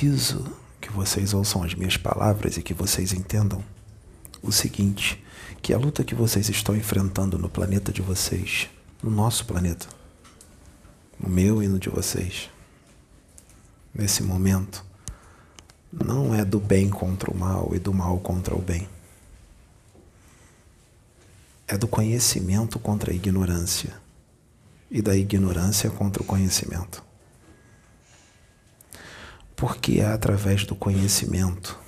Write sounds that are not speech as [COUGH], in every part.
preciso que vocês ouçam as minhas palavras e que vocês entendam o seguinte: que a luta que vocês estão enfrentando no planeta de vocês, no nosso planeta, no meu e no de vocês, nesse momento, não é do bem contra o mal e do mal contra o bem. É do conhecimento contra a ignorância e da ignorância contra o conhecimento. Porque é através do conhecimento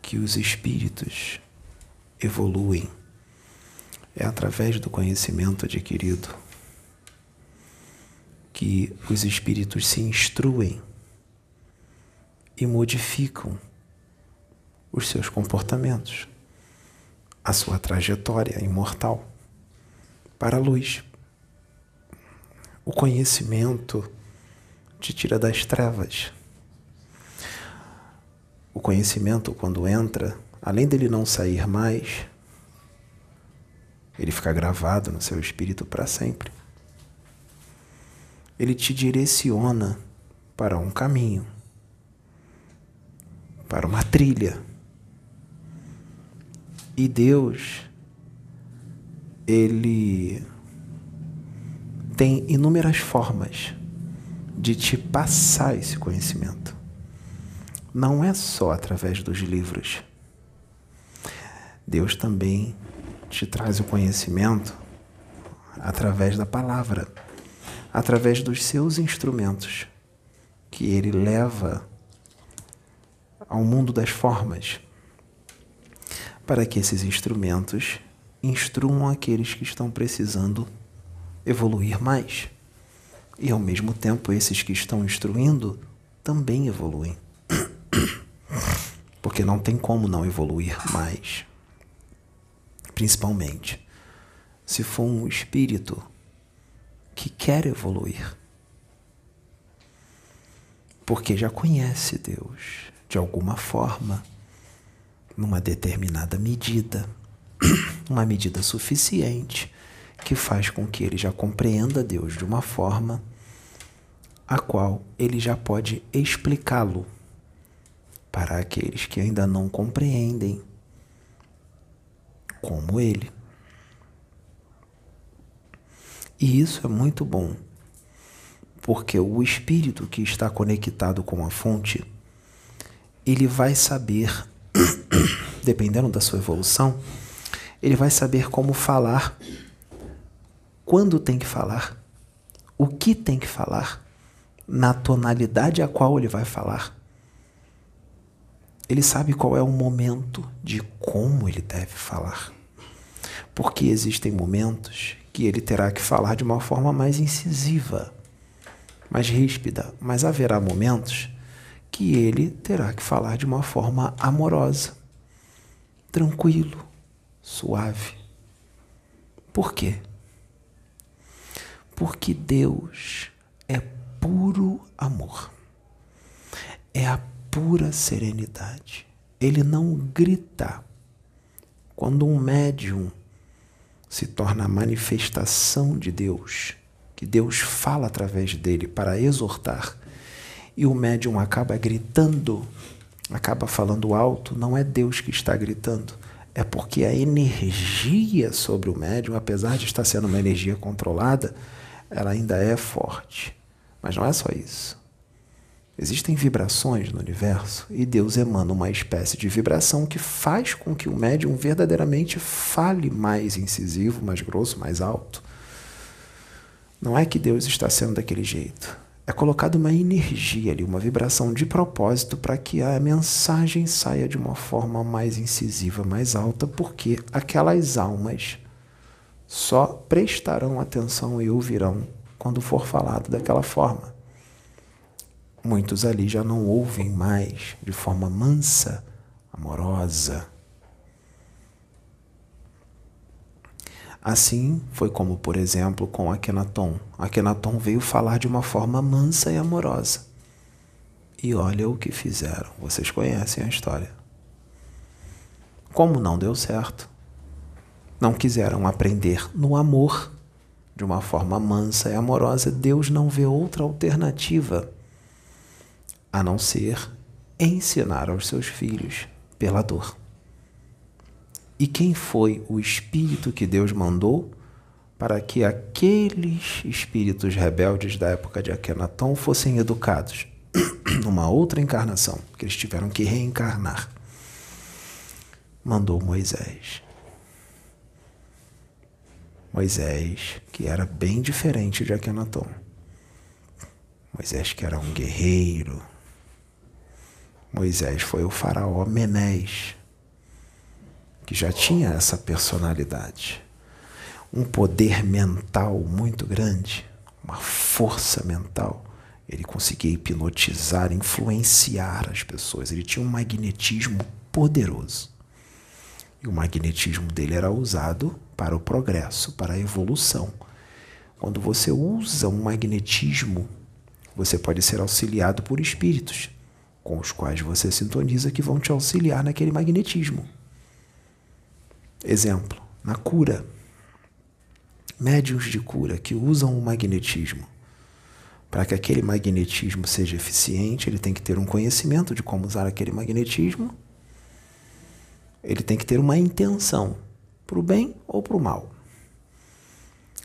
que os espíritos evoluem. É através do conhecimento adquirido que os espíritos se instruem e modificam os seus comportamentos, a sua trajetória imortal para a luz. O conhecimento te tira das trevas. O conhecimento, quando entra, além dele não sair mais, ele fica gravado no seu espírito para sempre. Ele te direciona para um caminho, para uma trilha. E Deus, Ele tem inúmeras formas de te passar esse conhecimento. Não é só através dos livros. Deus também te traz o conhecimento através da palavra, através dos seus instrumentos, que Ele leva ao mundo das formas, para que esses instrumentos instruam aqueles que estão precisando evoluir mais. E ao mesmo tempo, esses que estão instruindo também evoluem. [COUGHS] Porque não tem como não evoluir mais. Principalmente se for um espírito que quer evoluir. Porque já conhece Deus de alguma forma, numa determinada medida, [COUGHS] uma medida suficiente que faz com que ele já compreenda Deus de uma forma a qual ele já pode explicá-lo para aqueles que ainda não compreendem como ele. E isso é muito bom, porque o espírito que está conectado com a fonte, ele vai saber, [COUGHS] dependendo da sua evolução, ele vai saber como falar quando tem que falar, o que tem que falar, na tonalidade a qual ele vai falar. Ele sabe qual é o momento de como ele deve falar. Porque existem momentos que ele terá que falar de uma forma mais incisiva, mais ríspida, mas haverá momentos que ele terá que falar de uma forma amorosa, tranquilo, suave. Por quê? Porque Deus é puro amor. É a pura serenidade. Ele não grita. Quando um médium se torna a manifestação de Deus, que Deus fala através dele para exortar, e o médium acaba gritando, acaba falando alto, não é Deus que está gritando, é porque a energia sobre o médium, apesar de estar sendo uma energia controlada, ela ainda é forte. Mas não é só isso. Existem vibrações no universo e Deus emana uma espécie de vibração que faz com que o médium verdadeiramente fale mais incisivo, mais grosso, mais alto. Não é que Deus está sendo daquele jeito. É colocada uma energia ali, uma vibração de propósito para que a mensagem saia de uma forma mais incisiva, mais alta, porque aquelas almas só prestarão atenção e ouvirão quando for falado daquela forma. Muitos ali já não ouvem mais de forma mansa, amorosa. Assim foi como, por exemplo, com Akenaton. Akenaton veio falar de uma forma mansa e amorosa. E olha o que fizeram. Vocês conhecem a história. Como não deu certo, não quiseram aprender no amor, de uma forma mansa e amorosa, Deus não vê outra alternativa a não ser ensinar aos seus filhos pela dor. E quem foi o espírito que Deus mandou para que aqueles espíritos rebeldes da época de Akenaton fossem educados [CLEARS THROAT] numa outra encarnação, que eles tiveram que reencarnar? Mandou Moisés. Moisés, que era bem diferente de Akenaton. Moisés, que era um guerreiro. Moisés foi o faraó Menés, que já tinha essa personalidade. Um poder mental muito grande, uma força mental. Ele conseguia hipnotizar, influenciar as pessoas. Ele tinha um magnetismo poderoso. E o magnetismo dele era usado para o progresso, para a evolução. Quando você usa um magnetismo, você pode ser auxiliado por espíritos com os quais você sintoniza que vão te auxiliar naquele magnetismo. Exemplo, na cura. Médiuns de cura que usam o magnetismo. Para que aquele magnetismo seja eficiente, ele tem que ter um conhecimento de como usar aquele magnetismo. Ele tem que ter uma intenção para o bem ou para o mal.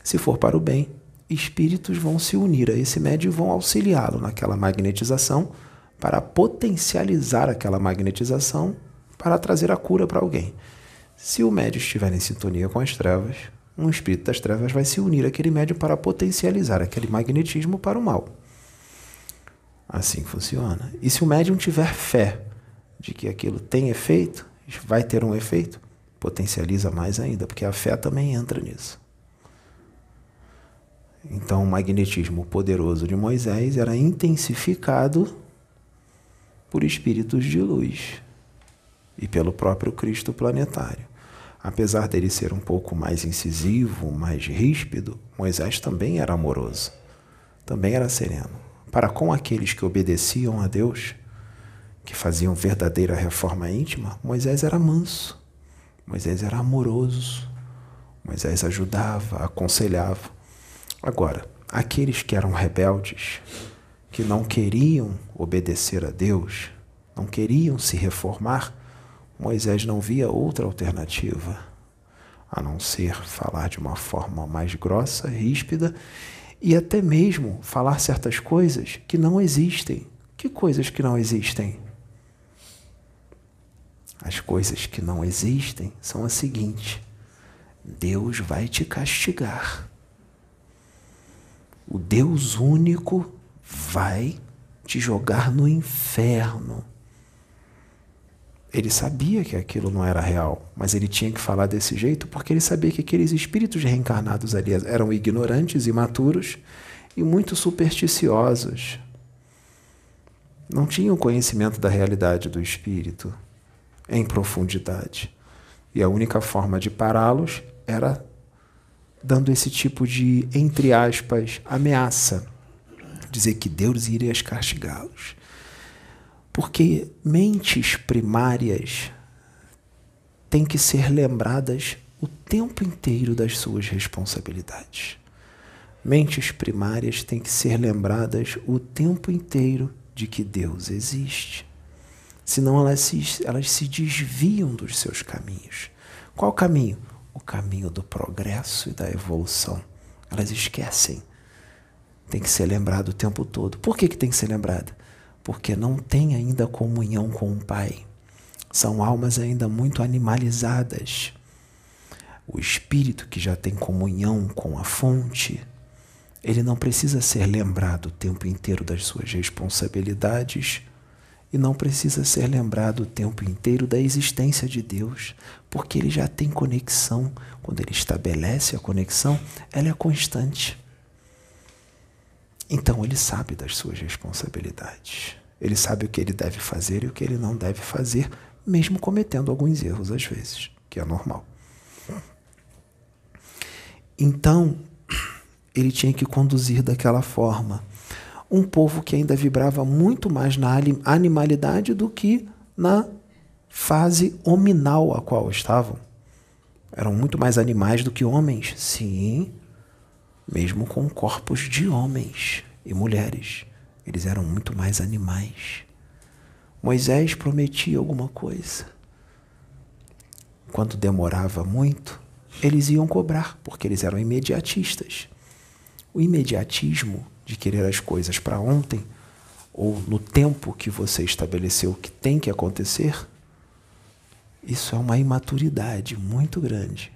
Se for para o bem, espíritos vão se unir a esse médio e vão auxiliá-lo naquela magnetização para potencializar aquela magnetização para trazer a cura para alguém. Se o médio estiver em sintonia com as trevas, um espírito das trevas vai se unir àquele médio para potencializar aquele magnetismo para o mal. Assim funciona. E se o médium tiver fé de que aquilo tem efeito, vai ter um efeito, potencializa mais ainda, porque a fé também entra nisso. Então, o magnetismo poderoso de Moisés era intensificado por espíritos de luz e pelo próprio Cristo planetário. Apesar dele ser um pouco mais incisivo, mais ríspido, Moisés também era amoroso, também era sereno. Para com aqueles que obedeciam a Deus, que faziam verdadeira reforma íntima, Moisés era manso Moisés era amoroso, Moisés ajudava, aconselhava. Agora, aqueles que eram rebeldes, que não queriam obedecer a Deus, não queriam se reformar, Moisés não via outra alternativa a não ser falar de uma forma mais grossa, ríspida e até mesmo falar certas coisas que não existem. Que coisas que não existem? As coisas que não existem são as seguintes: Deus vai te castigar. O Deus único vai te jogar no inferno. Ele sabia que aquilo não era real, mas ele tinha que falar desse jeito porque ele sabia que aqueles espíritos reencarnados ali eram ignorantes, imaturos e muito supersticiosos. Não tinham conhecimento da realidade do espírito em profundidade. E a única forma de pará-los era dando esse tipo de, entre aspas, ameaça. Dizer que Deus iria castigá-los. Porque mentes primárias têm que ser lembradas o tempo inteiro das suas responsabilidades. Mentes primárias têm que ser lembradas o tempo inteiro de que Deus existe senão elas se, elas se desviam dos seus caminhos. Qual caminho? O caminho do progresso e da evolução. Elas esquecem. Tem que ser lembrado o tempo todo. Por que, que tem que ser lembrado? Porque não tem ainda comunhão com o Pai. São almas ainda muito animalizadas. O espírito que já tem comunhão com a fonte, ele não precisa ser lembrado o tempo inteiro das suas responsabilidades e não precisa ser lembrado o tempo inteiro da existência de Deus, porque ele já tem conexão. Quando ele estabelece a conexão, ela é constante. Então ele sabe das suas responsabilidades. Ele sabe o que ele deve fazer e o que ele não deve fazer, mesmo cometendo alguns erros às vezes, que é normal. Então, ele tinha que conduzir daquela forma um povo que ainda vibrava muito mais na animalidade do que na fase hominal a qual estavam. Eram muito mais animais do que homens. Sim, mesmo com corpos de homens e mulheres, eles eram muito mais animais. Moisés prometia alguma coisa. Quando demorava muito, eles iam cobrar, porque eles eram imediatistas. O imediatismo de querer as coisas para ontem, ou no tempo que você estabeleceu que tem que acontecer, isso é uma imaturidade muito grande.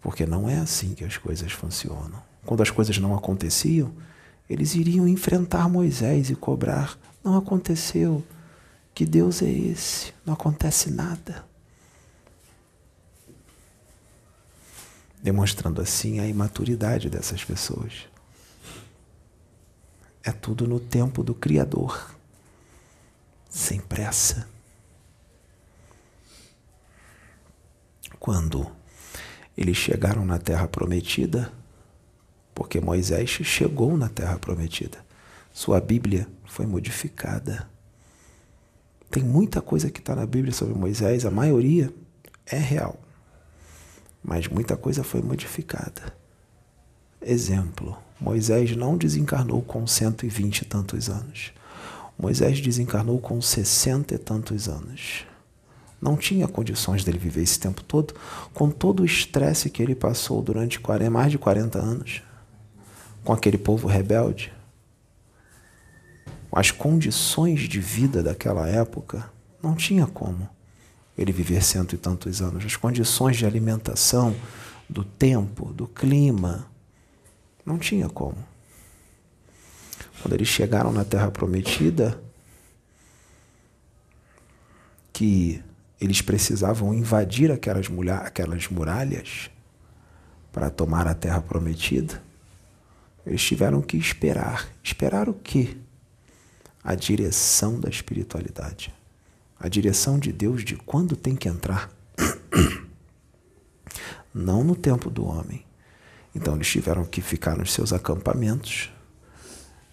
Porque não é assim que as coisas funcionam. Quando as coisas não aconteciam, eles iriam enfrentar Moisés e cobrar. Não aconteceu. Que Deus é esse? Não acontece nada. Demonstrando assim a imaturidade dessas pessoas. É tudo no tempo do Criador, sem pressa. Quando eles chegaram na terra prometida, porque Moisés chegou na terra prometida, sua Bíblia foi modificada. Tem muita coisa que está na Bíblia sobre Moisés, a maioria é real, mas muita coisa foi modificada. Exemplo: Moisés não desencarnou com cento e vinte e tantos anos. Moisés desencarnou com sessenta e tantos anos. Não tinha condições dele viver esse tempo todo, com todo o estresse que ele passou durante 40, mais de 40 anos, com aquele povo rebelde. As condições de vida daquela época, não tinha como ele viver cento e tantos anos. As condições de alimentação, do tempo, do clima, não tinha como. Quando eles chegaram na Terra Prometida, que eles precisavam invadir aquelas, aquelas muralhas para tomar a Terra Prometida, eles tiveram que esperar. Esperar o quê? A direção da espiritualidade. A direção de Deus de quando tem que entrar. [COUGHS] Não no tempo do homem então eles tiveram que ficar nos seus acampamentos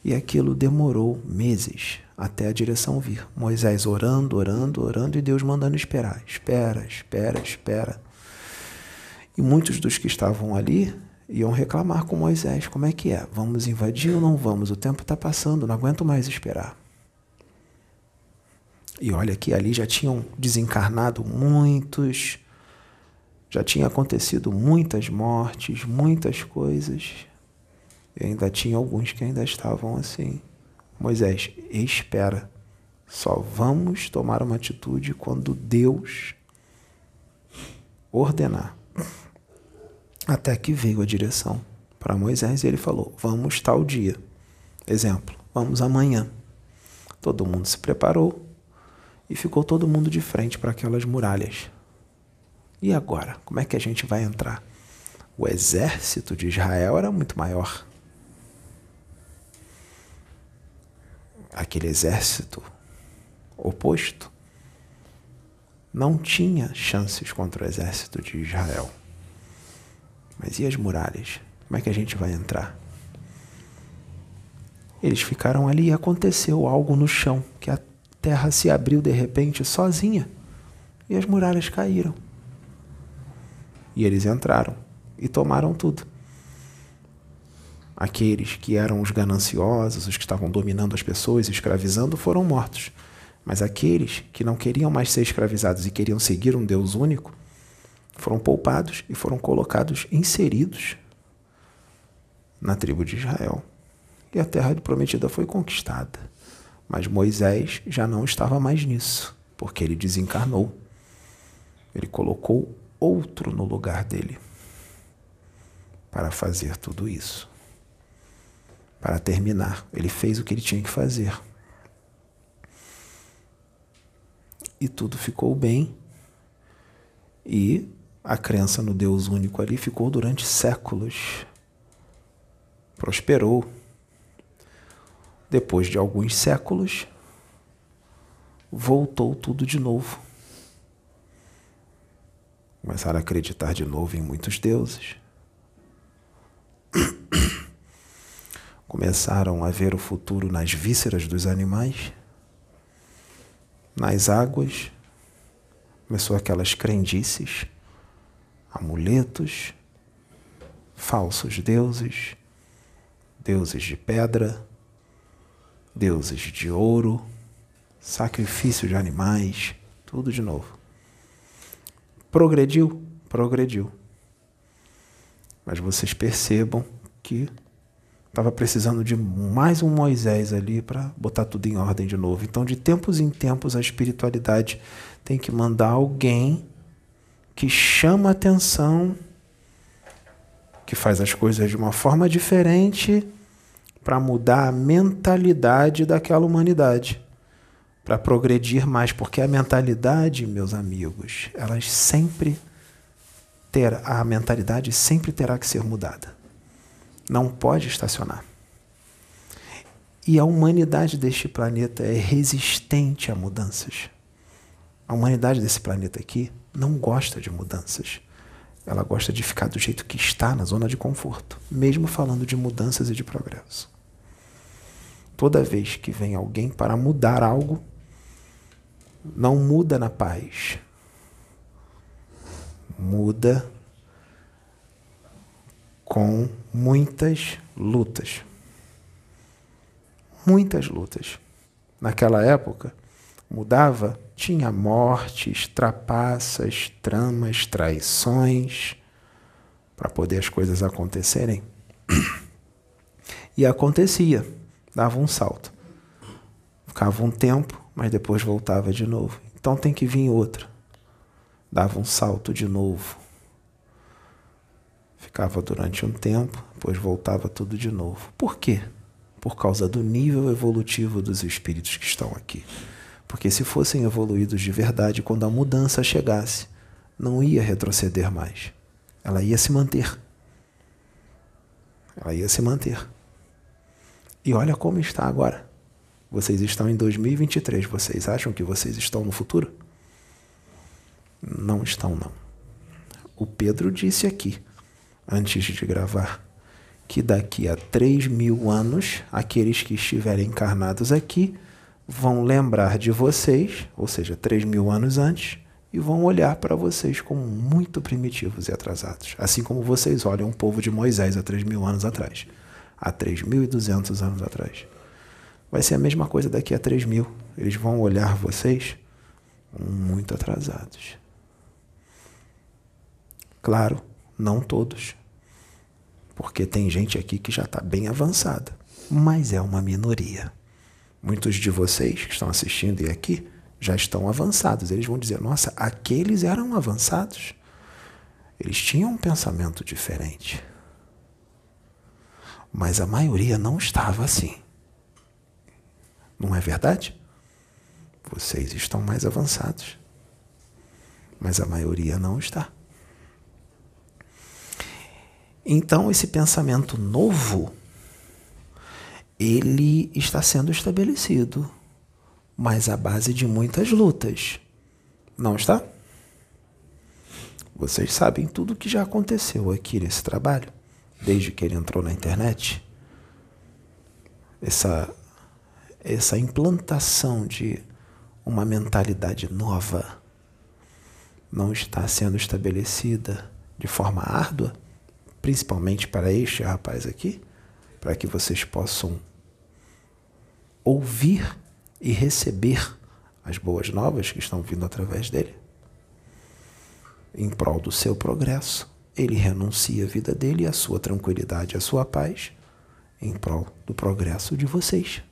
e aquilo demorou meses até a direção vir. Moisés orando, orando, orando e Deus mandando esperar. Espera, espera, espera. E muitos dos que estavam ali iam reclamar com Moisés: como é que é? Vamos invadir ou não vamos? O tempo está passando, não aguento mais esperar. E olha que ali já tinham desencarnado muitos já tinha acontecido muitas mortes, muitas coisas. E ainda tinha alguns que ainda estavam assim. Moisés, espera. Só vamos tomar uma atitude quando Deus ordenar. Até que veio a direção para Moisés e ele falou: Vamos tal dia. Exemplo, vamos amanhã. Todo mundo se preparou e ficou todo mundo de frente para aquelas muralhas. E agora? Como é que a gente vai entrar? O exército de Israel era muito maior. Aquele exército oposto não tinha chances contra o exército de Israel. Mas e as muralhas? Como é que a gente vai entrar? Eles ficaram ali e aconteceu algo no chão, que a terra se abriu de repente sozinha e as muralhas caíram. E eles entraram e tomaram tudo. Aqueles que eram os gananciosos, os que estavam dominando as pessoas, escravizando, foram mortos. Mas aqueles que não queriam mais ser escravizados e queriam seguir um Deus único, foram poupados e foram colocados, inseridos na tribo de Israel. E a terra prometida foi conquistada. Mas Moisés já não estava mais nisso, porque ele desencarnou. Ele colocou outro no lugar dele para fazer tudo isso. Para terminar, ele fez o que ele tinha que fazer. E tudo ficou bem. E a crença no Deus único ali ficou durante séculos. Prosperou. Depois de alguns séculos, voltou tudo de novo começaram a acreditar de novo em muitos deuses. [COUGHS] Começaram a ver o futuro nas vísceras dos animais, nas águas, começou aquelas crendices amuletos, falsos deuses, deuses de pedra, deuses de ouro, sacrifício de animais, tudo de novo. Progrediu? Progrediu. Mas vocês percebam que estava precisando de mais um Moisés ali para botar tudo em ordem de novo. Então, de tempos em tempos, a espiritualidade tem que mandar alguém que chama atenção, que faz as coisas de uma forma diferente para mudar a mentalidade daquela humanidade, para progredir mais, porque a mentalidade, meus amigos, elas sempre ter a mentalidade sempre terá que ser mudada. Não pode estacionar. E a humanidade deste planeta é resistente a mudanças. A humanidade desse planeta aqui não gosta de mudanças. Ela gosta de ficar do jeito que está, na zona de conforto, mesmo falando de mudanças e de progresso. Toda vez que vem alguém para mudar algo, não muda na paz, muda com muitas lutas. Muitas lutas. Naquela época, mudava, tinha mortes, trapaças, tramas, traições, para poder as coisas acontecerem. E acontecia, dava um salto. Ficava um tempo, mas depois voltava de novo. Então tem que vir outra. Dava um salto de novo. Ficava durante um tempo, depois voltava tudo de novo. Por quê? Por causa do nível evolutivo dos espíritos que estão aqui. Porque se fossem evoluídos de verdade, quando a mudança chegasse, não ia retroceder mais. Ela ia se manter. Ela ia se manter. E olha como está agora. Vocês estão em 2023. Vocês acham que vocês estão no futuro? Não estão, não. O Pedro disse aqui, antes de gravar, que daqui a 3 mil anos, aqueles que estiverem encarnados aqui vão lembrar de vocês, ou seja, 3 mil anos antes, e vão olhar para vocês como muito primitivos e atrasados. Assim como vocês olham o povo de Moisés há 3 mil anos atrás, há 3.200 anos atrás. Vai ser a mesma coisa daqui a 3 mil. Eles vão olhar vocês muito atrasados. Claro, não todos. Porque tem gente aqui que já está bem avançada, mas é uma minoria. Muitos de vocês que estão assistindo e aqui já estão avançados. Eles vão dizer: nossa, aqueles eram avançados. Eles tinham um pensamento diferente. Mas a maioria não estava assim. Não é verdade? Vocês estão mais avançados. Mas a maioria não está. Então, esse pensamento novo, ele está sendo estabelecido, mas à base de muitas lutas. Não está? Vocês sabem tudo o que já aconteceu aqui nesse trabalho, desde que ele entrou na internet. Essa, essa implantação de uma mentalidade nova não está sendo estabelecida de forma árdua principalmente para este rapaz aqui, para que vocês possam ouvir e receber as boas novas que estão vindo através dele. Em prol do seu progresso, ele renuncia a vida dele, a sua tranquilidade, a sua paz, em prol do progresso de vocês.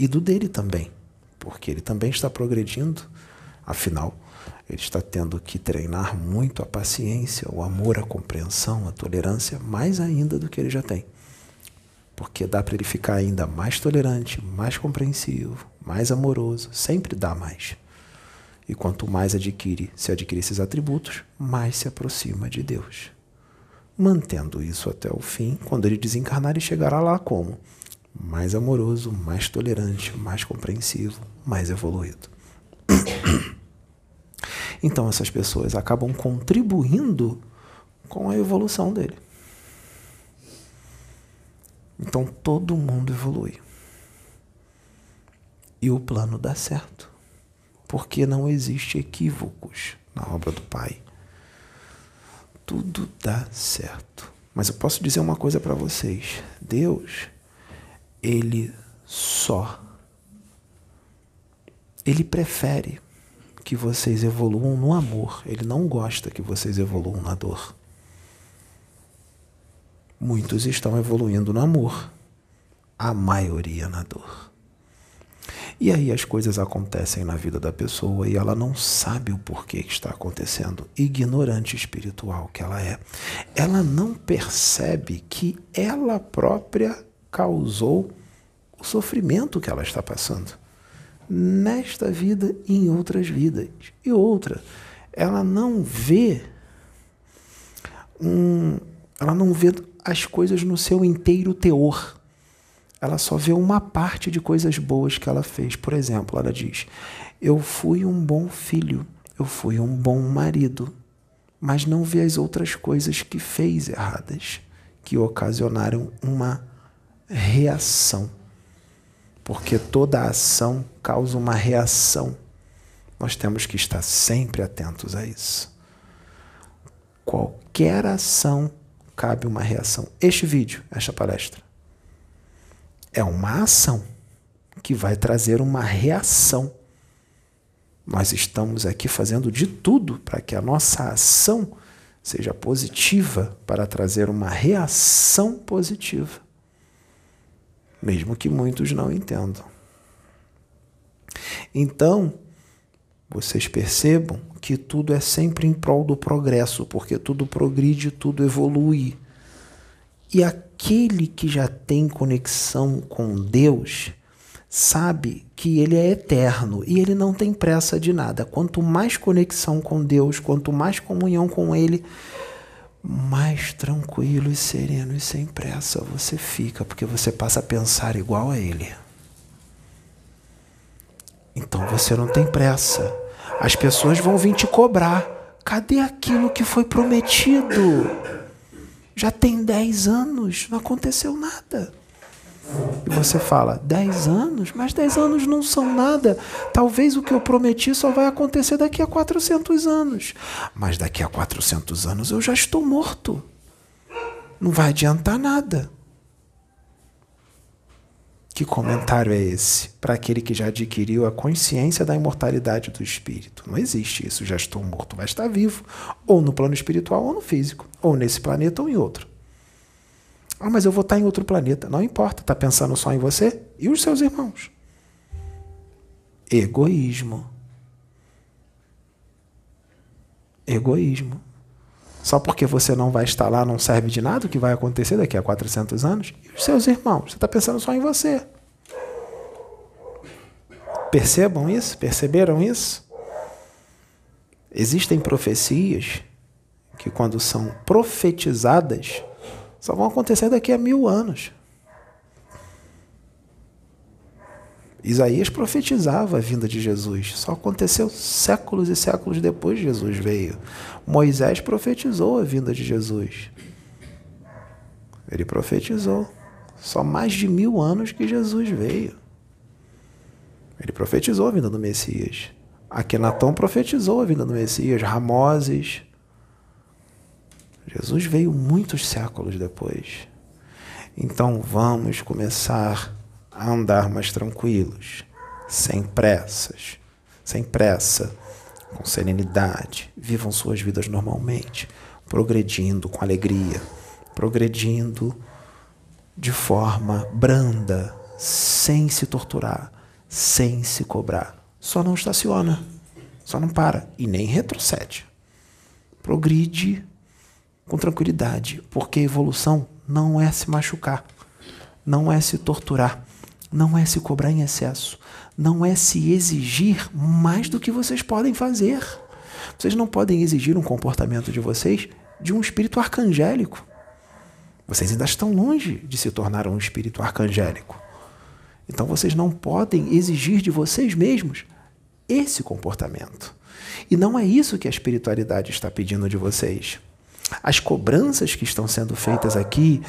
E do dele também, porque ele também está progredindo, afinal, ele está tendo que treinar muito a paciência, o amor, a compreensão, a tolerância, mais ainda do que ele já tem. Porque dá para ele ficar ainda mais tolerante, mais compreensivo, mais amoroso, sempre dá mais. E quanto mais adquire, se adquire esses atributos, mais se aproxima de Deus. Mantendo isso até o fim, quando ele desencarnar, ele chegará lá como? Mais amoroso, mais tolerante, mais compreensivo, mais evoluído. [CLEARS THROAT] Então essas pessoas acabam contribuindo com a evolução dele. Então todo mundo evolui. E o plano dá certo. Porque não existe equívocos na obra do Pai. tudo dá certo. Mas eu posso dizer uma coisa para vocês: Deus, Ele só. Ele prefere que vocês evoluam no amor. Ele não gosta que vocês evoluam na dor. Muitos estão evoluindo no amor, a maioria na dor. E aí as coisas acontecem na vida da pessoa e ela não sabe o porquê que está acontecendo. Ignorante espiritual que ela é. Ela não percebe que ela própria causou o sofrimento que ela está passando. Nesta vida e em outras vidas. E outra, ela não vê um, ela não vê as coisas no seu inteiro teor ela só vê uma parte de coisas boas que ela fez. Por exemplo, ela diz: Eu fui um bom filho, eu fui um bom marido, mas não vê as outras coisas que fez erradas, que ocasionaram uma reação. Porque toda ação causa uma reação. Nós temos que estar sempre atentos a isso. Qualquer ação cabe uma reação. Este vídeo, esta palestra, é uma ação que vai trazer uma reação. Nós estamos aqui fazendo de tudo para que a nossa ação seja positiva, para trazer uma reação positiva, mesmo que muitos não entendam. Então, vocês percebam que tudo é sempre em prol do progresso, porque tudo progride, tudo evolui. E aquele que já tem conexão com Deus sabe que ele é eterno e ele não tem pressa de nada. Quanto mais conexão com Deus, quanto mais comunhão com Ele, mais tranquilo e sereno e sem pressa você fica, porque você passa a pensar igual a Ele. Então você não tem pressa. As pessoas vão vir te cobrar. Cadê aquilo que foi prometido? Já tem 10 anos, não aconteceu nada. E você fala, 10 anos? Mas 10 anos não são nada. Talvez o que eu prometi só vai acontecer daqui a 400 anos. Mas daqui a 400 anos eu já estou morto. Não vai adiantar nada. Que comentário é esse para aquele que já adquiriu a consciência da imortalidade do espírito? Não existe isso, já estou morto, vai estar vivo, ou no plano espiritual ou no físico, ou nesse planeta ou em outro. Ah, mas eu vou estar em outro planeta. Não importa, está pensando só em você e os seus irmãos. Egoísmo. Egoísmo. Só porque você não vai estar lá não serve de nada o que vai acontecer daqui a 400 anos? E os seus irmãos? Você está pensando só em você. Percebam isso? Perceberam isso? Existem profecias que, quando são profetizadas, só vão acontecer daqui a mil anos. Isaías profetizava a vinda de Jesus. Só aconteceu séculos e séculos depois de Jesus veio. Moisés profetizou a vinda de Jesus. Ele profetizou. Só mais de mil anos que Jesus veio. Ele profetizou a vinda do Messias. Akenatão profetizou a vinda do Messias. Ramoses. Jesus veio muitos séculos depois. Então vamos começar a andar mais tranquilos, sem pressas, sem pressa, com serenidade, vivam suas vidas normalmente, progredindo com alegria, progredindo de forma branda, sem se torturar, sem se cobrar. Só não estaciona, só não para e nem retrocede. Progride com tranquilidade, porque a evolução não é se machucar, não é se torturar, não é se cobrar em excesso, não é se exigir mais do que vocês podem fazer. Vocês não podem exigir um comportamento de vocês de um espírito arcangélico. Vocês ainda estão longe de se tornar um espírito arcangélico. Então vocês não podem exigir de vocês mesmos esse comportamento. E não é isso que a espiritualidade está pedindo de vocês. As cobranças que estão sendo feitas aqui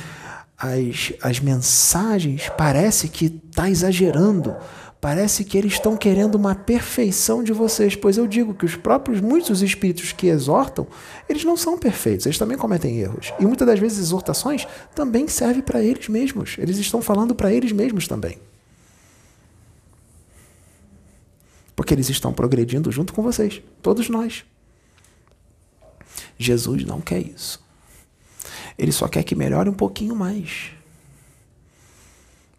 as, as mensagens, parece que está exagerando, Parece que eles estão querendo uma perfeição de vocês, pois eu digo que os próprios muitos espíritos que exortam, eles não são perfeitos, eles também cometem erros. E muitas das vezes exortações também servem para eles mesmos. Eles estão falando para eles mesmos também. Porque eles estão progredindo junto com vocês, todos nós. Jesus não quer isso. Ele só quer que melhore um pouquinho mais.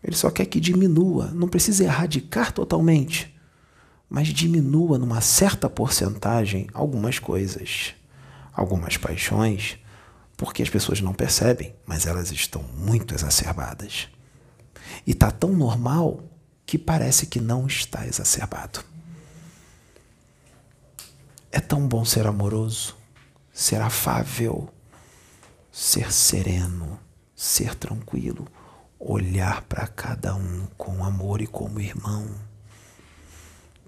Ele só quer que diminua. Não precisa erradicar totalmente, mas diminua numa certa porcentagem algumas coisas, algumas paixões, porque as pessoas não percebem, mas elas estão muito exacerbadas. E está tão normal que parece que não está exacerbado. É tão bom ser amoroso, ser afável, ser sereno, ser tranquilo olhar para cada um com amor e como irmão.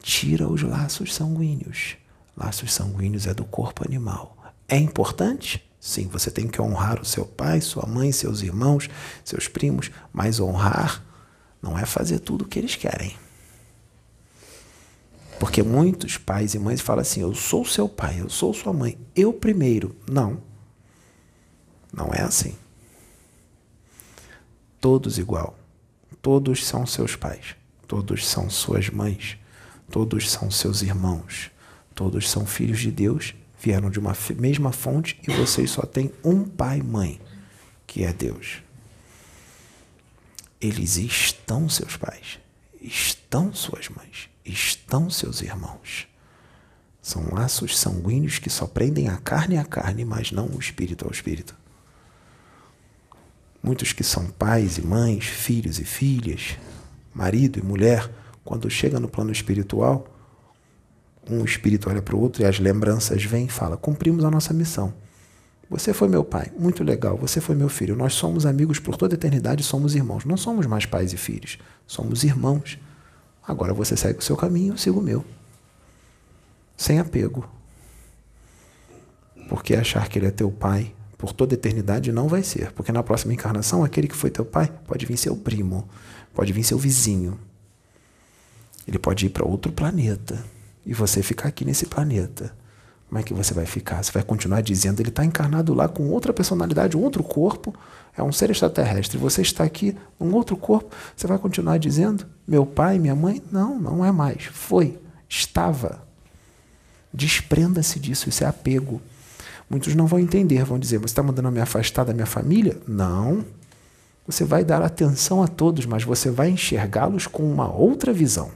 Tira os laços sanguíneos. Laços sanguíneos é do corpo animal. É importante? Sim, você tem que honrar o seu pai, sua mãe, seus irmãos, seus primos, mas honrar não é fazer tudo o que eles querem. Porque muitos pais e mães falam assim: eu sou seu pai, eu sou sua mãe, eu primeiro. Não. Não é assim todos igual. Todos são seus pais, todos são suas mães, todos são seus irmãos, todos são filhos de Deus, vieram de uma mesma fonte e vocês só têm um pai e mãe, que é Deus. Eles estão seus pais, estão suas mães, estão seus irmãos. São laços sanguíneos que só prendem a carne à carne, mas não o espírito ao espírito. Muitos que são pais e mães, filhos e filhas, marido e mulher, quando chega no plano espiritual, um espírito olha para o outro e as lembranças vêm e fala: cumprimos a nossa missão. Você foi meu pai, muito legal. Você foi meu filho. Nós somos amigos por toda a eternidade, somos irmãos. Não somos mais pais e filhos, somos irmãos. Agora você segue o seu caminho, eu sigo o meu. Sem apego. Porque achar que ele é teu pai por toda eternidade não vai ser, porque na próxima encarnação aquele que foi teu pai pode vir seu primo, pode vir seu vizinho. Ele pode ir para outro planeta e você ficar aqui nesse planeta. Como é que você vai ficar? Você vai continuar dizendo ele está encarnado lá com outra personalidade, um outro corpo, é um ser extraterrestre. Você está aqui um outro corpo. Você vai continuar dizendo meu pai, minha mãe? Não, não é mais. Foi, estava. Desprenda-se disso. Isso é apego. Muitos não vão entender, vão dizer: Você está mandando me afastar da minha família? Não. Você vai dar atenção a todos, mas você vai enxergá-los com uma outra visão,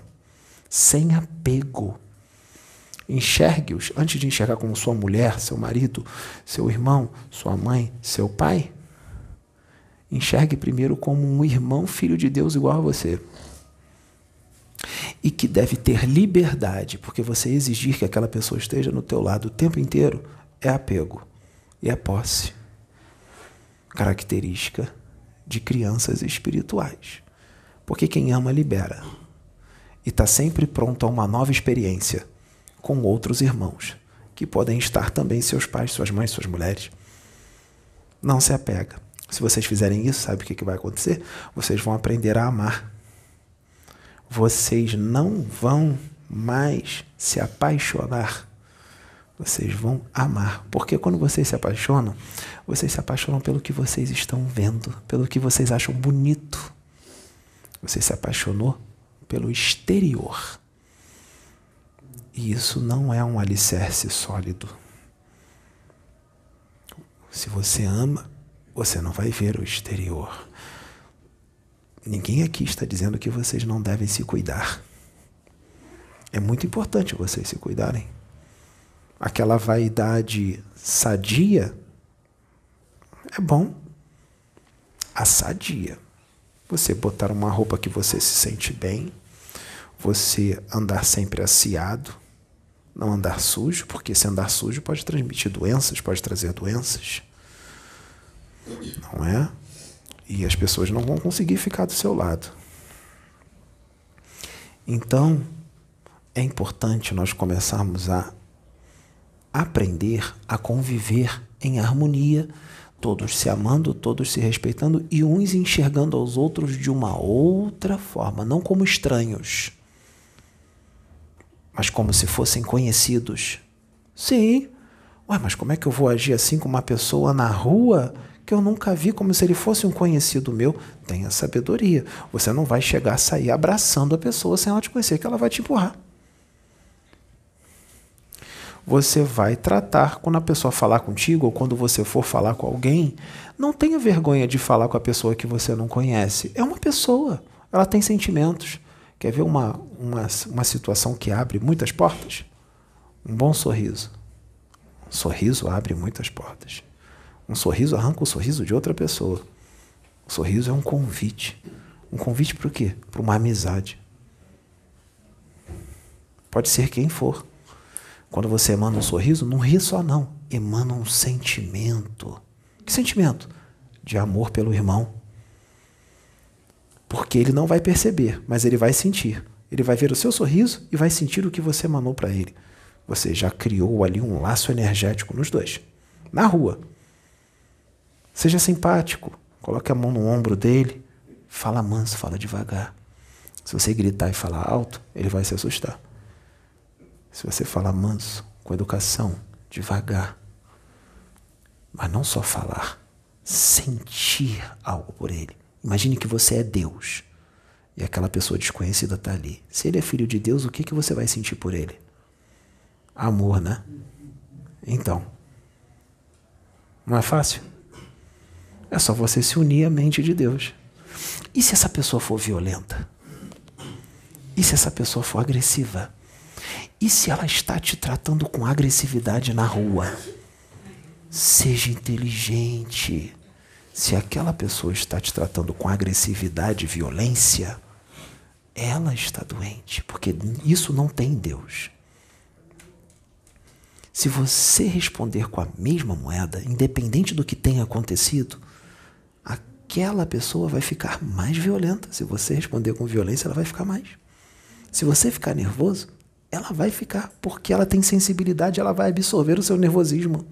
sem apego. Enxergue-os antes de enxergar como sua mulher, seu marido, seu irmão, sua mãe, seu pai. Enxergue primeiro como um irmão, filho de Deus igual a você. E que deve ter liberdade, porque você exigir que aquela pessoa esteja no teu lado o tempo inteiro é apego e é posse. Característica de crianças espirituais. Porque quem ama libera e está sempre pronto a uma nova experiência com outros irmãos, que podem estar também seus pais, suas mães, suas mulheres. Não se apega. Se vocês fizerem isso, sabe o que vai acontecer? Vocês vão aprender a amar. Vocês não vão mais se apaixonar vocês vão amar. Porque quando vocês se apaixonam, vocês se apaixonam pelo que vocês estão vendo, pelo que vocês acham bonito. Você se apaixonou pelo exterior. E isso não é um alicerce sólido. Se você ama, você não vai ver o exterior. Ninguém aqui está dizendo que vocês não devem se cuidar. É muito importante vocês se cuidarem aquela vaidade sadia, é bom. A sadia. Você botar uma roupa que você se sente bem, você andar sempre assiado, não andar sujo, porque se andar sujo pode transmitir doenças, pode trazer doenças. Não é? E as pessoas não vão conseguir ficar do seu lado. Então, é importante nós começarmos a aprender a conviver em harmonia, todos se amando, todos se respeitando e uns enxergando aos outros de uma outra forma, não como estranhos, mas como se fossem conhecidos. Sim. Ué, mas como é que eu vou agir assim com uma pessoa na rua que eu nunca vi como se ele fosse um conhecido meu? Tenha sabedoria. Você não vai chegar a sair abraçando a pessoa sem ela te conhecer, que ela vai te empurrar. Você vai tratar quando a pessoa falar contigo ou quando você for falar com alguém, não tenha vergonha de falar com a pessoa que você não conhece. É uma pessoa, ela tem sentimentos. Quer ver uma, uma, uma situação que abre muitas portas? Um bom sorriso. Um sorriso abre muitas portas. Um sorriso arranca o sorriso de outra pessoa. O sorriso é um convite. Um convite para o quê? Para uma amizade. Pode ser quem for. Quando você emana um sorriso, não ri só não. Emana um sentimento. Que sentimento? De amor pelo irmão. Porque ele não vai perceber, mas ele vai sentir. Ele vai ver o seu sorriso e vai sentir o que você mandou para ele. Você já criou ali um laço energético nos dois. Na rua. Seja simpático. Coloque a mão no ombro dele. Fala manso, fala devagar. Se você gritar e falar alto, ele vai se assustar. Se você falar manso, com educação, devagar. Mas não só falar, sentir algo por ele. Imagine que você é Deus e aquela pessoa desconhecida está ali. Se ele é filho de Deus, o que, que você vai sentir por ele? Amor, né? Então, não é fácil? É só você se unir à mente de Deus. E se essa pessoa for violenta? E se essa pessoa for agressiva? E se ela está te tratando com agressividade na rua? Seja inteligente. Se aquela pessoa está te tratando com agressividade e violência, ela está doente, porque isso não tem Deus. Se você responder com a mesma moeda, independente do que tenha acontecido, aquela pessoa vai ficar mais violenta. Se você responder com violência, ela vai ficar mais. Se você ficar nervoso, ela vai ficar, porque ela tem sensibilidade, ela vai absorver o seu nervosismo.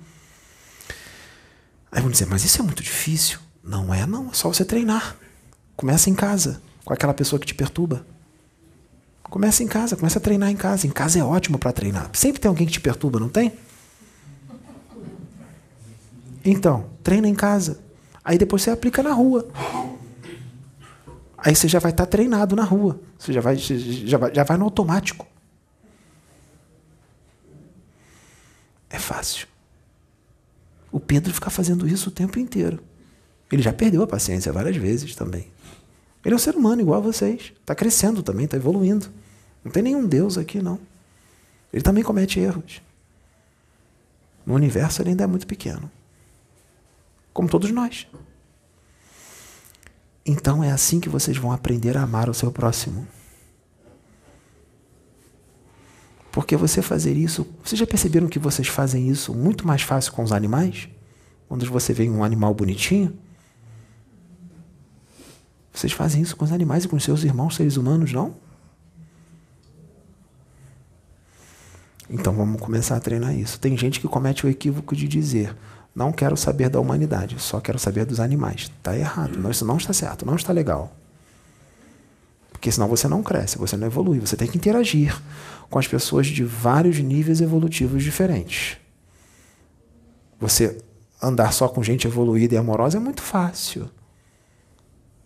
Aí vão dizer, mas isso é muito difícil. Não é, não. É só você treinar. Começa em casa, com aquela pessoa que te perturba. Começa em casa, começa a treinar em casa. Em casa é ótimo para treinar. Sempre tem alguém que te perturba, não tem? Então, treina em casa. Aí depois você aplica na rua. Aí você já vai estar tá treinado na rua. Você já vai, já vai, já vai no automático. É fácil. O Pedro fica fazendo isso o tempo inteiro. Ele já perdeu a paciência várias vezes também. Ele é um ser humano igual a vocês. Está crescendo também, está evoluindo. Não tem nenhum Deus aqui, não. Ele também comete erros. No universo ele ainda é muito pequeno. Como todos nós. Então é assim que vocês vão aprender a amar o seu próximo. Porque você fazer isso, vocês já perceberam que vocês fazem isso muito mais fácil com os animais? Quando você vê um animal bonitinho, vocês fazem isso com os animais e com os seus irmãos seres humanos, não? Então vamos começar a treinar isso. Tem gente que comete o equívoco de dizer: não quero saber da humanidade, só quero saber dos animais. Está errado. Isso não está certo, não está legal. Porque senão você não cresce, você não evolui. Você tem que interagir com as pessoas de vários níveis evolutivos diferentes. Você andar só com gente evoluída e amorosa é muito fácil.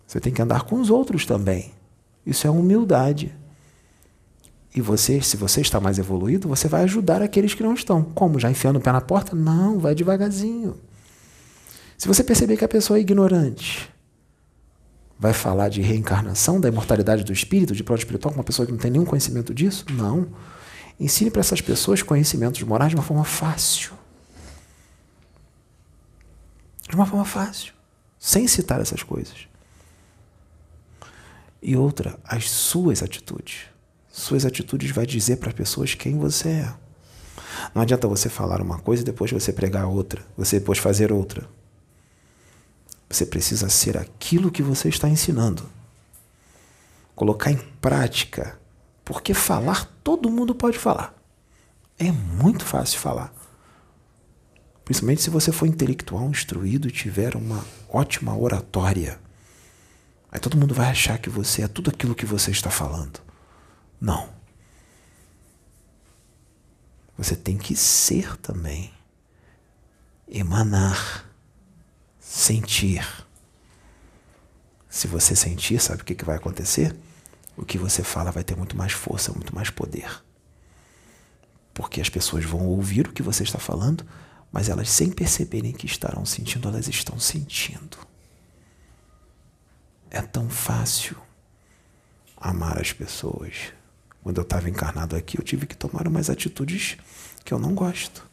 Você tem que andar com os outros também. Isso é humildade. E você, se você está mais evoluído, você vai ajudar aqueles que não estão. Como? Já enfiando o pé na porta? Não, vai devagarzinho. Se você perceber que a pessoa é ignorante, vai falar de reencarnação, da imortalidade do espírito, de plano espiritual, com uma pessoa que não tem nenhum conhecimento disso? Não. Ensine para essas pessoas conhecimentos morais de uma forma fácil. De uma forma fácil. Sem citar essas coisas. E outra, as suas atitudes. Suas atitudes vai dizer para as pessoas quem você é. Não adianta você falar uma coisa e depois você pregar outra, você depois fazer outra. Você precisa ser aquilo que você está ensinando. Colocar em prática. Porque falar, todo mundo pode falar. É muito fácil falar. Principalmente se você for intelectual, instruído e tiver uma ótima oratória. Aí todo mundo vai achar que você é tudo aquilo que você está falando. Não. Você tem que ser também. Emanar. Sentir. Se você sentir, sabe o que, que vai acontecer? O que você fala vai ter muito mais força, muito mais poder. Porque as pessoas vão ouvir o que você está falando, mas elas, sem perceberem que estarão sentindo, elas estão sentindo. É tão fácil amar as pessoas. Quando eu estava encarnado aqui, eu tive que tomar umas atitudes que eu não gosto.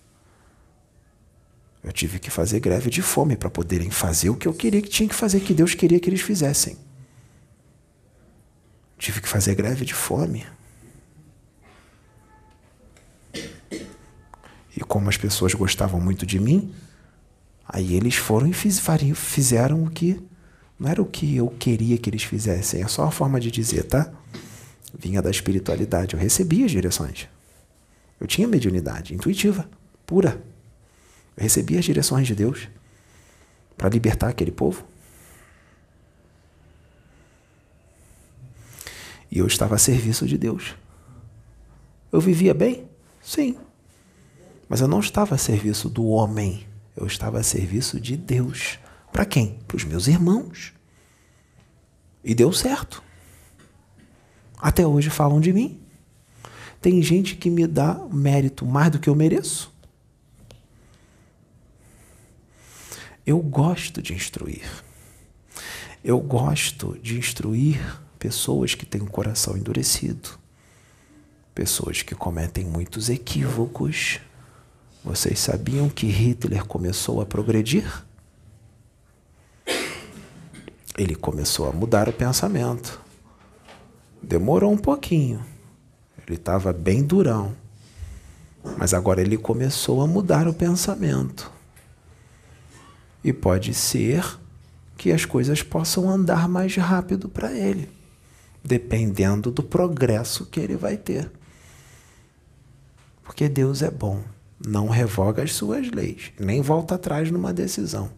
Eu tive que fazer greve de fome para poderem fazer o que eu queria que tinha que fazer, que Deus queria que eles fizessem. Tive que fazer greve de fome. E como as pessoas gostavam muito de mim, aí eles foram e fiz, fizeram o que não era o que eu queria que eles fizessem, é só uma forma de dizer, tá? Vinha da espiritualidade, eu recebia as direções. Eu tinha mediunidade intuitiva, pura. Eu recebia as direções de Deus para libertar aquele povo. E eu estava a serviço de Deus. Eu vivia bem? Sim. Mas eu não estava a serviço do homem. Eu estava a serviço de Deus. Para quem? Para os meus irmãos. E deu certo. Até hoje falam de mim. Tem gente que me dá mérito mais do que eu mereço. Eu gosto de instruir. Eu gosto de instruir pessoas que têm o coração endurecido, pessoas que cometem muitos equívocos. Vocês sabiam que Hitler começou a progredir? ele começou a mudar o pensamento. Demorou um pouquinho. Ele estava bem durão. Mas agora ele começou a mudar o pensamento. E pode ser que as coisas possam andar mais rápido para ele, dependendo do progresso que ele vai ter. Porque Deus é bom, não revoga as suas leis, nem volta atrás numa decisão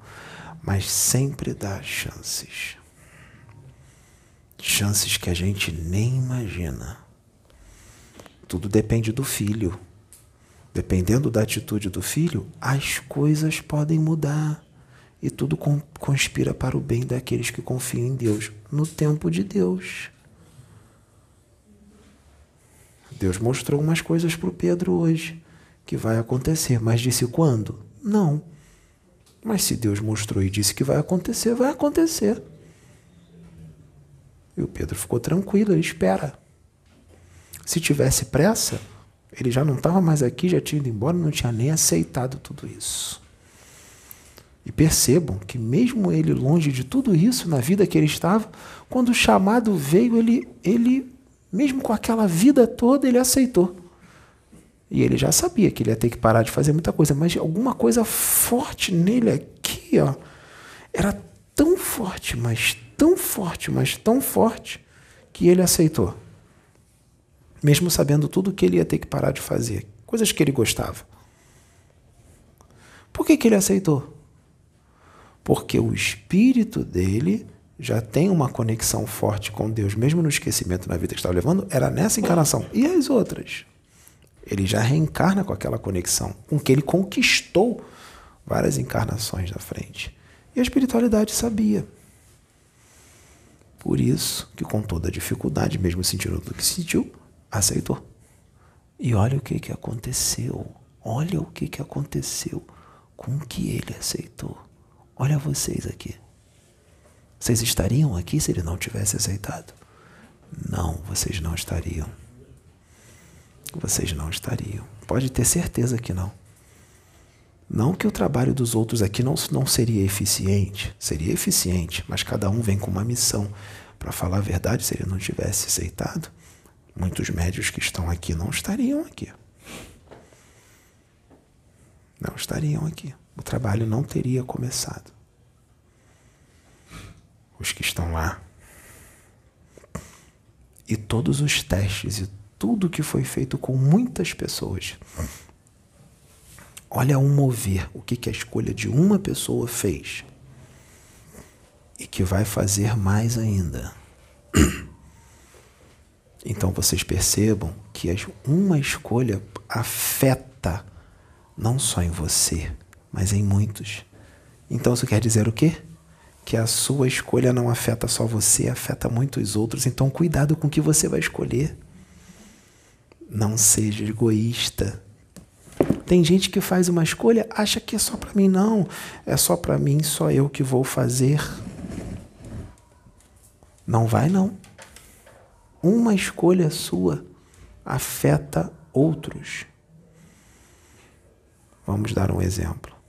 mas sempre dá chances. Chances que a gente nem imagina. Tudo depende do filho. Dependendo da atitude do filho, as coisas podem mudar. E tudo conspira para o bem daqueles que confiam em Deus, no tempo de Deus. Deus mostrou umas coisas para o Pedro hoje, que vai acontecer, mas disse quando? Não. Mas se Deus mostrou e disse que vai acontecer, vai acontecer. E o Pedro ficou tranquilo, ele espera. Se tivesse pressa, ele já não estava mais aqui, já tinha ido embora, não tinha nem aceitado tudo isso. E percebam que, mesmo ele longe de tudo isso, na vida que ele estava, quando o chamado veio, ele, ele mesmo com aquela vida toda, ele aceitou. E ele já sabia que ele ia ter que parar de fazer muita coisa, mas alguma coisa forte nele aqui, ó, era tão forte, mas tão forte, mas tão forte, que ele aceitou. Mesmo sabendo tudo que ele ia ter que parar de fazer, coisas que ele gostava. Por que, que ele aceitou? Porque o espírito dele já tem uma conexão forte com Deus, mesmo no esquecimento na vida que estava levando, era nessa encarnação. E as outras? Ele já reencarna com aquela conexão, com que ele conquistou várias encarnações na frente. E a espiritualidade sabia. Por isso que com toda a dificuldade, mesmo sentindo tudo que sentiu, aceitou. E olha o que, que aconteceu. Olha o que, que aconteceu com que ele aceitou. Olha vocês aqui. Vocês estariam aqui se ele não tivesse aceitado? Não, vocês não estariam vocês não estariam. Pode ter certeza que não. Não que o trabalho dos outros aqui não, não seria eficiente, seria eficiente, mas cada um vem com uma missão. Para falar a verdade, se ele não tivesse aceitado, muitos médios que estão aqui não estariam aqui. Não estariam aqui. O trabalho não teria começado. Os que estão lá. E todos os testes e tudo que foi feito com muitas pessoas. Olha um mover, o que, que a escolha de uma pessoa fez e que vai fazer mais ainda. [CLEARS THROAT] Então vocês percebam que uma escolha afeta afeta não só em você, mas em muitos. Então isso quer dizer o quê? Que a sua escolha não afeta só você, afeta muitos outros. Então cuidado com o que você vai escolher. Não seja egoísta. Tem gente que faz uma escolha, acha que é só para mim, não. É só para mim, só eu que vou fazer. Não vai, não. Uma escolha sua afeta outros. Vamos dar um exemplo.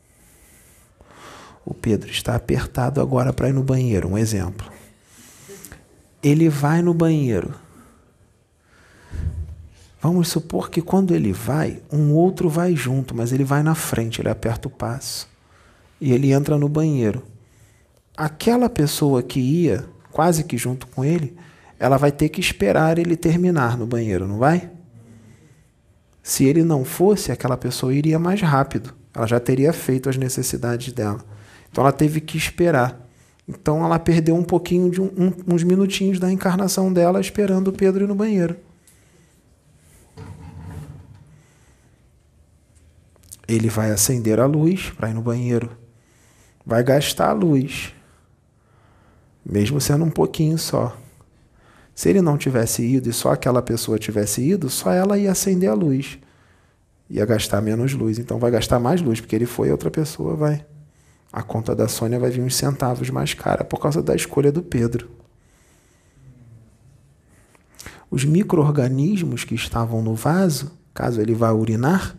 O Pedro está apertado agora para ir no banheiro, um exemplo. Ele vai no banheiro. Vamos supor que quando ele vai, um outro vai junto, mas ele vai na frente, ele aperta o passo e ele entra no banheiro. Aquela pessoa que ia quase que junto com ele, ela vai ter que esperar ele terminar no banheiro, não vai? Se ele não fosse, aquela pessoa iria mais rápido. Ela já teria feito as necessidades dela. Então ela teve que esperar. Então ela perdeu um pouquinho de um, um, uns minutinhos da encarnação dela esperando o Pedro ir no banheiro. Ele vai acender a luz para ir no banheiro. Vai gastar a luz mesmo sendo um pouquinho só. Se ele não tivesse ido e só aquela pessoa tivesse ido, só ela ia acender a luz. Ia gastar menos luz. Então vai gastar mais luz, porque ele foi e outra pessoa vai. A conta da Sônia vai vir uns centavos mais cara por causa da escolha do Pedro. Os micro-organismos que estavam no vaso, caso ele vá urinar,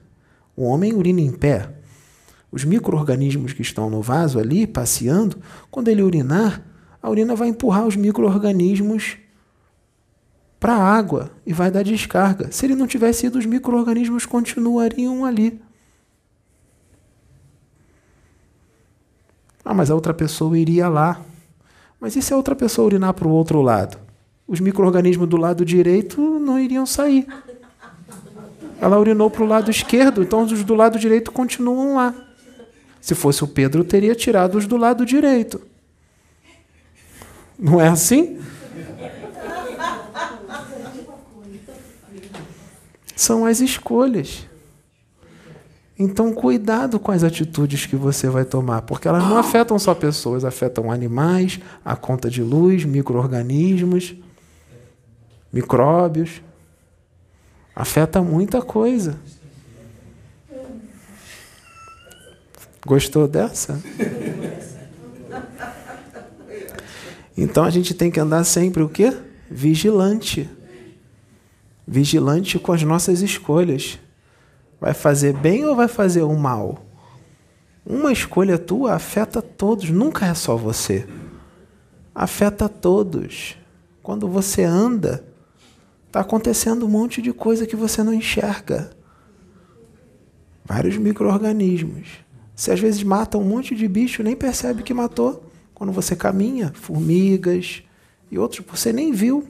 o homem urina em pé. Os micro-organismos que estão no vaso ali, passeando, quando ele urinar, a urina vai empurrar os micro-organismos para a água e vai dar descarga. Se ele não tivesse ido, os micro-organismos continuariam ali. Ah, mas a outra pessoa iria lá. Mas e se a outra pessoa urinar para o outro lado? Os micro-organismos do lado direito não iriam sair. Ela urinou para o lado esquerdo, então os do lado direito continuam lá. Se fosse o Pedro, teria tirado os do lado direito. Não é assim? São as escolhas. Então, cuidado com as atitudes que você vai tomar, porque elas não afetam só pessoas, afetam animais, a conta de luz, micro-organismos, micróbios. Afeta muita coisa. Gostou dessa? Então a gente tem que andar sempre o quê? Vigilante. Vigilante com as nossas escolhas. Vai fazer bem ou vai fazer o mal? Uma escolha tua afeta todos, nunca é só você. Afeta todos. Quando você anda, está acontecendo um monte de coisa que você não enxerga. Vários micro-organismos. Você às vezes mata um monte de bicho, nem percebe que matou. Quando você caminha, formigas e outros você nem viu.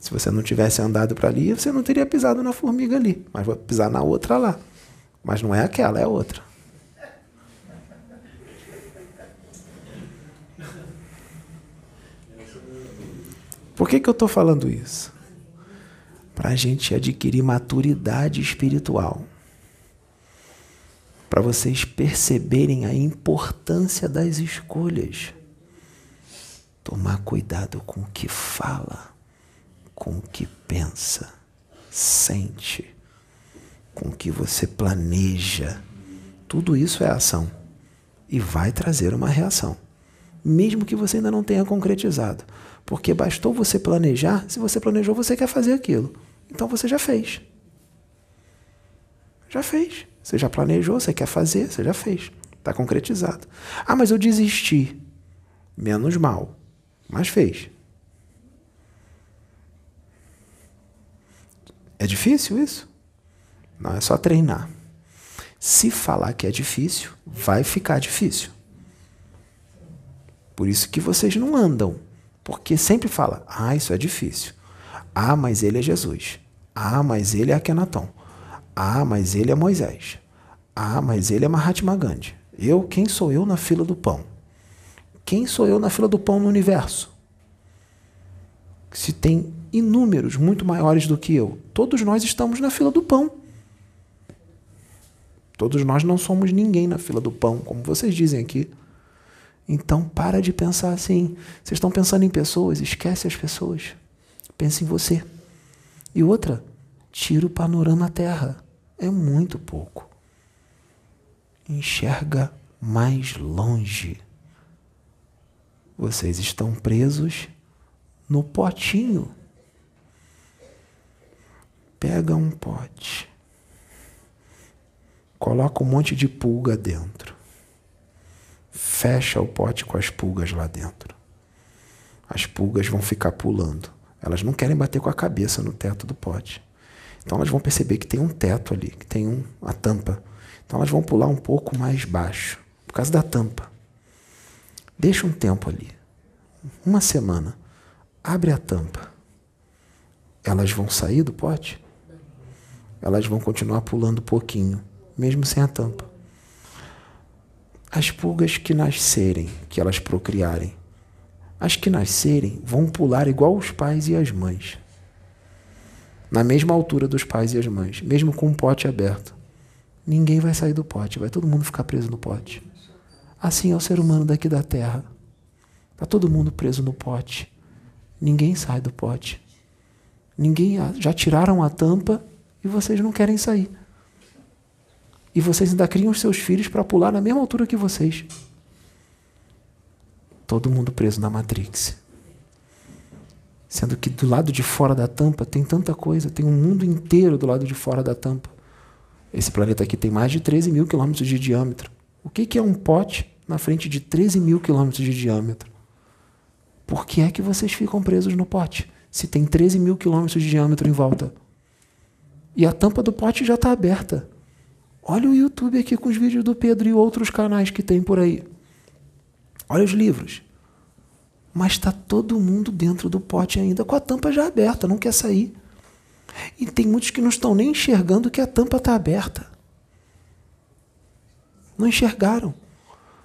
Se você não tivesse andado para ali, você não teria pisado na formiga ali, mas vai pisar na outra lá. Mas não é aquela, é outra. Por que, que eu estou falando isso? Para a gente adquirir maturidade espiritual para vocês perceberem a importância das escolhas. Tomar cuidado com o que fala, com o que pensa, sente, com o que você planeja. Tudo isso é ação e vai trazer uma reação, mesmo que você ainda não tenha concretizado. Porque bastou você planejar, se você planejou, você quer fazer aquilo. Então você já fez. Já fez. Você já planejou, você quer fazer, você já fez. Está concretizado. Ah, mas eu desisti. Menos mal. Mas fez. É difícil isso? Não, é só treinar. Se falar que é difícil, vai ficar difícil. Por isso que vocês não andam. Porque sempre fala, ah, isso é difícil. Ah, mas ele é Jesus. Ah, mas ele é Akenaton. Ah, mas ele é Moisés. Ah, mas ele é Mahatma Gandhi. Eu, quem sou eu na fila do pão? Quem sou eu na fila do pão no universo? Se tem inúmeros muito maiores do que eu. Todos nós estamos na fila do pão. Todos nós não somos ninguém na fila do pão, como vocês dizem aqui. Então para de pensar assim. Vocês estão pensando em pessoas, esquece as pessoas. Pense em você. E outra, tira o panorama terra. É muito pouco. Enxerga mais longe. Vocês estão presos no potinho. Pega um pote coloca um monte de pulga dentro. Fecha o pote com as pulgas lá dentro. As pulgas vão ficar pulando. Elas não querem bater com a cabeça no teto do pote. Então elas vão perceber que tem um teto ali, que tem um, a tampa. Então elas vão pular um pouco mais baixo, por causa da tampa. Deixa um tempo ali. Uma semana. Abre a tampa. Elas vão sair do pote? Elas vão continuar pulando pouquinho mesmo sem a tampa. As pulgas que nascerem, que elas procriarem, as que nascerem vão pular igual os pais e as mães. Na mesma altura dos pais e as mães, mesmo com o um pote aberto. Ninguém vai sair do pote, vai todo mundo ficar preso no pote. Assim é o ser humano daqui da terra. Está todo mundo preso no pote. Ninguém sai do pote. Ninguém já tiraram a tampa e vocês não querem sair. E vocês ainda criam os seus filhos para pular na mesma altura que vocês. Todo mundo preso na Matrix. Sendo que do lado de fora da tampa tem tanta coisa, tem um mundo inteiro do lado de fora da tampa. Esse planeta aqui tem mais de 13 mil quilômetros de diâmetro. O que é um pote na frente de 13 mil quilômetros de diâmetro? Por que é que vocês ficam presos no pote? Se tem 13 mil quilômetros de diâmetro em volta. E a tampa do pote já está aberta. Olha o YouTube aqui com os vídeos do Pedro e outros canais que tem por aí. Olha os livros. Mas está todo mundo dentro do pote ainda, com a tampa já aberta, não quer sair. E tem muitos que não estão nem enxergando que a tampa está aberta. Não enxergaram.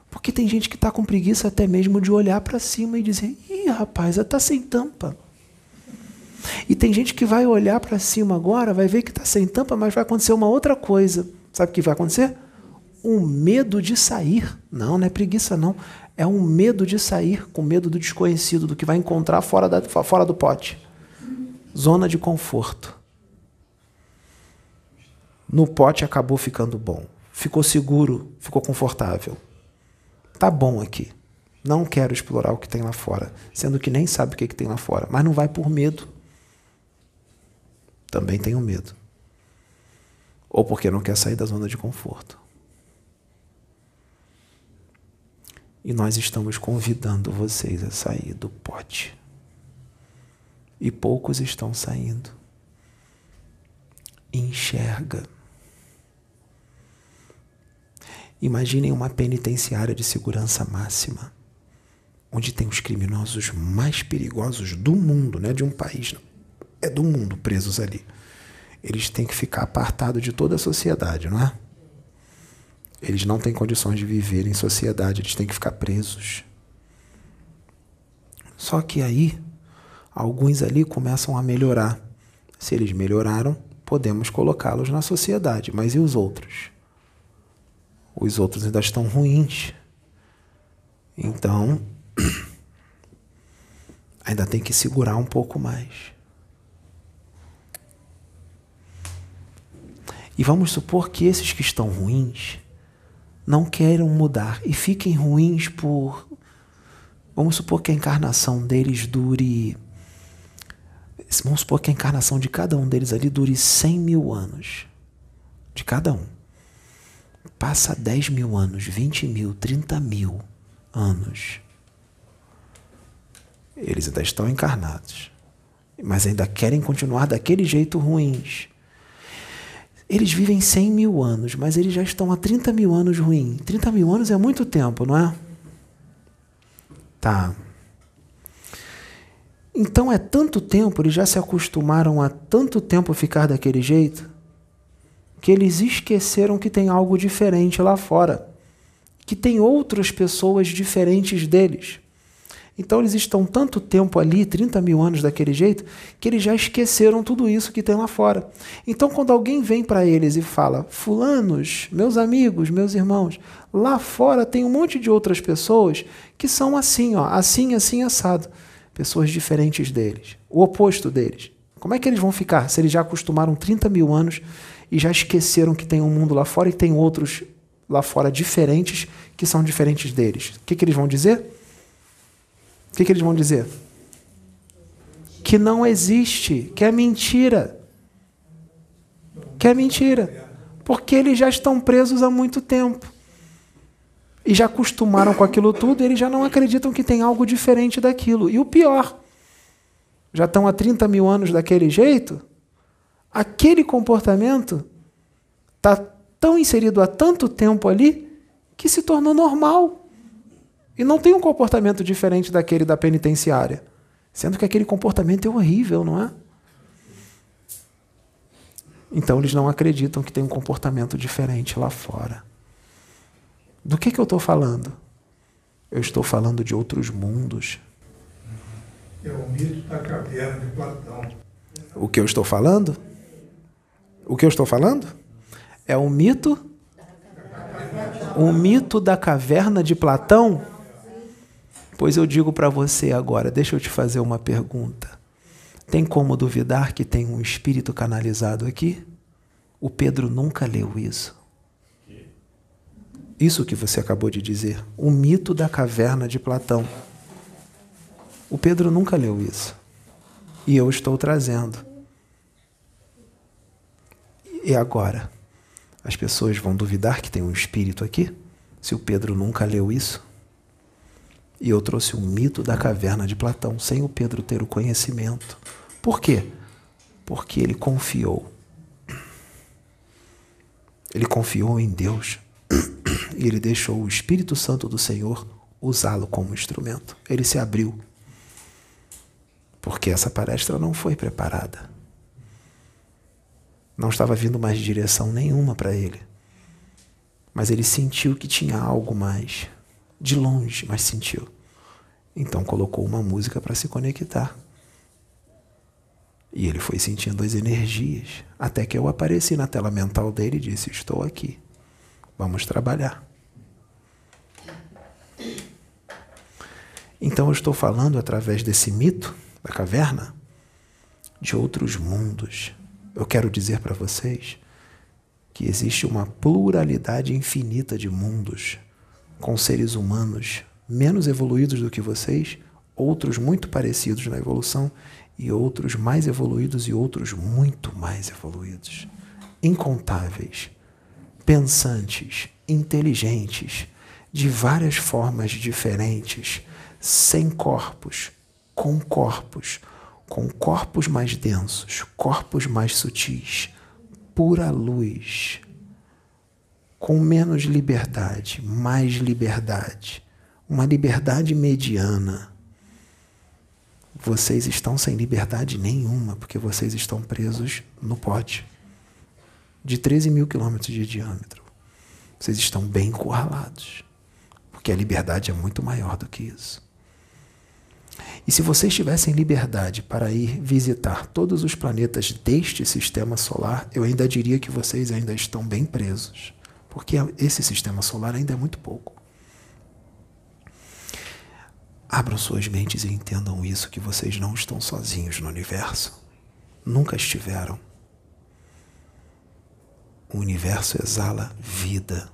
Porque tem gente que está com preguiça até mesmo de olhar para cima e dizer: ih, rapaz, está sem tampa. E tem gente que vai olhar para cima agora, vai ver que está sem tampa, mas vai acontecer uma outra coisa. Sabe o que vai acontecer? Um medo de sair. Não, não é preguiça, não. É um medo de sair, com medo do desconhecido, do que vai encontrar fora, da, fora do pote. Zona de conforto. No pote acabou ficando bom. Ficou seguro, ficou confortável. Tá bom aqui. Não quero explorar o que tem lá fora, sendo que nem sabe o que, que tem lá fora. Mas não vai por medo. Também tenho medo ou porque não quer sair da zona de conforto. E nós estamos convidando vocês a sair do pote. E poucos estão saindo. Enxerga. Imaginem uma penitenciária de segurança máxima, onde tem os criminosos mais perigosos do mundo, não é de um país, não. É do mundo presos ali eles têm que ficar apartados de toda a sociedade, não é? Eles não têm condições de viver em sociedade, eles têm que ficar presos. Só que aí, alguns ali começam a melhorar. Se eles melhoraram, podemos colocá-los na sociedade. Mas e os outros? Os outros ainda estão ruins. Então, [CLEARS THROAT] ainda tem que segurar um pouco mais. E vamos supor que esses que estão ruins não queiram mudar e fiquem ruins por. Vamos supor que a encarnação deles dure. Vamos supor que a encarnação de cada um deles ali dure 100 mil anos. De cada um. Passa 10 mil anos, 20 mil, 30 mil anos. Eles ainda estão encarnados. Mas ainda querem continuar daquele jeito ruins. Eles vivem 100 mil anos, mas eles já estão há 30 mil anos ruim. 30 mil anos é muito tempo, não é? Tá. Então é tanto tempo, eles já se acostumaram a tanto tempo ficar daquele jeito, que eles esqueceram que tem algo diferente lá fora, que tem outras pessoas diferentes deles. Então eles estão tanto tempo ali, 30 mil anos daquele jeito, que eles já esqueceram tudo isso que tem lá fora. Então quando alguém vem para eles e fala, fulanos, meus amigos, meus irmãos, lá fora tem um monte de outras pessoas que são assim, ó, assim, assim, assado. Pessoas diferentes deles, o oposto deles. Como é que eles vão ficar se eles já acostumaram 30 mil anos e já esqueceram que tem um mundo lá fora e tem outros lá fora diferentes que são diferentes deles? O que, que eles vão dizer? O que, que eles vão dizer? Que não existe, que é mentira. Que é mentira. Porque eles já estão presos há muito tempo. E já acostumaram com aquilo tudo, eles já não acreditam que tem algo diferente daquilo. E o pior, já estão há 30 mil anos daquele jeito, aquele comportamento está tão inserido há tanto tempo ali que se tornou normal. E não tem um comportamento diferente daquele da penitenciária. Sendo que aquele comportamento é horrível, não é? Então eles não acreditam que tem um comportamento diferente lá fora. Do que, que eu estou falando? Eu estou falando de outros mundos. É o mito da caverna de Platão. O que eu estou falando? O que eu estou falando? É o mito? O mito da caverna de Platão? Pois eu digo para você agora, deixa eu te fazer uma pergunta. Tem como duvidar que tem um espírito canalizado aqui? O Pedro nunca leu isso. Isso que você acabou de dizer, o mito da caverna de Platão. O Pedro nunca leu isso. E eu estou trazendo. E agora? As pessoas vão duvidar que tem um espírito aqui? Se o Pedro nunca leu isso? E eu trouxe o mito da caverna de Platão, sem o Pedro ter o conhecimento. Por quê? Porque ele confiou. Ele confiou em Deus. E ele deixou o Espírito Santo do Senhor usá-lo como instrumento. Ele se abriu. Porque essa palestra não foi preparada. Não estava vindo mais direção nenhuma para ele. Mas ele sentiu que tinha algo mais de longe, mas sentiu. Então colocou uma música para se conectar. E ele foi sentindo as energias, até que eu apareci na tela mental dele e disse: Estou aqui, vamos trabalhar. Então eu estou falando através desse mito da caverna de outros mundos. Eu quero dizer para vocês que existe uma pluralidade infinita de mundos com seres humanos menos evoluídos do que vocês, outros muito parecidos na evolução e outros mais evoluídos e outros muito mais evoluídos. Incontáveis, pensantes, inteligentes, de várias formas diferentes, sem corpos, com corpos, com corpos mais densos, corpos mais sutis, pura luz, com menos liberdade, mais liberdade, uma liberdade mediana. Vocês estão sem liberdade nenhuma, porque vocês estão presos no pote de 13 mil quilômetros de diâmetro. Vocês estão bem encurralados, porque a liberdade é muito maior do que isso. E se vocês tivessem liberdade para ir visitar todos os planetas deste sistema solar, eu ainda diria que vocês ainda estão bem presos porque esse sistema solar ainda é muito pouco. Abram suas mentes e entendam isso: que vocês não estão sozinhos no universo. Nunca estiveram. O universo exala vida.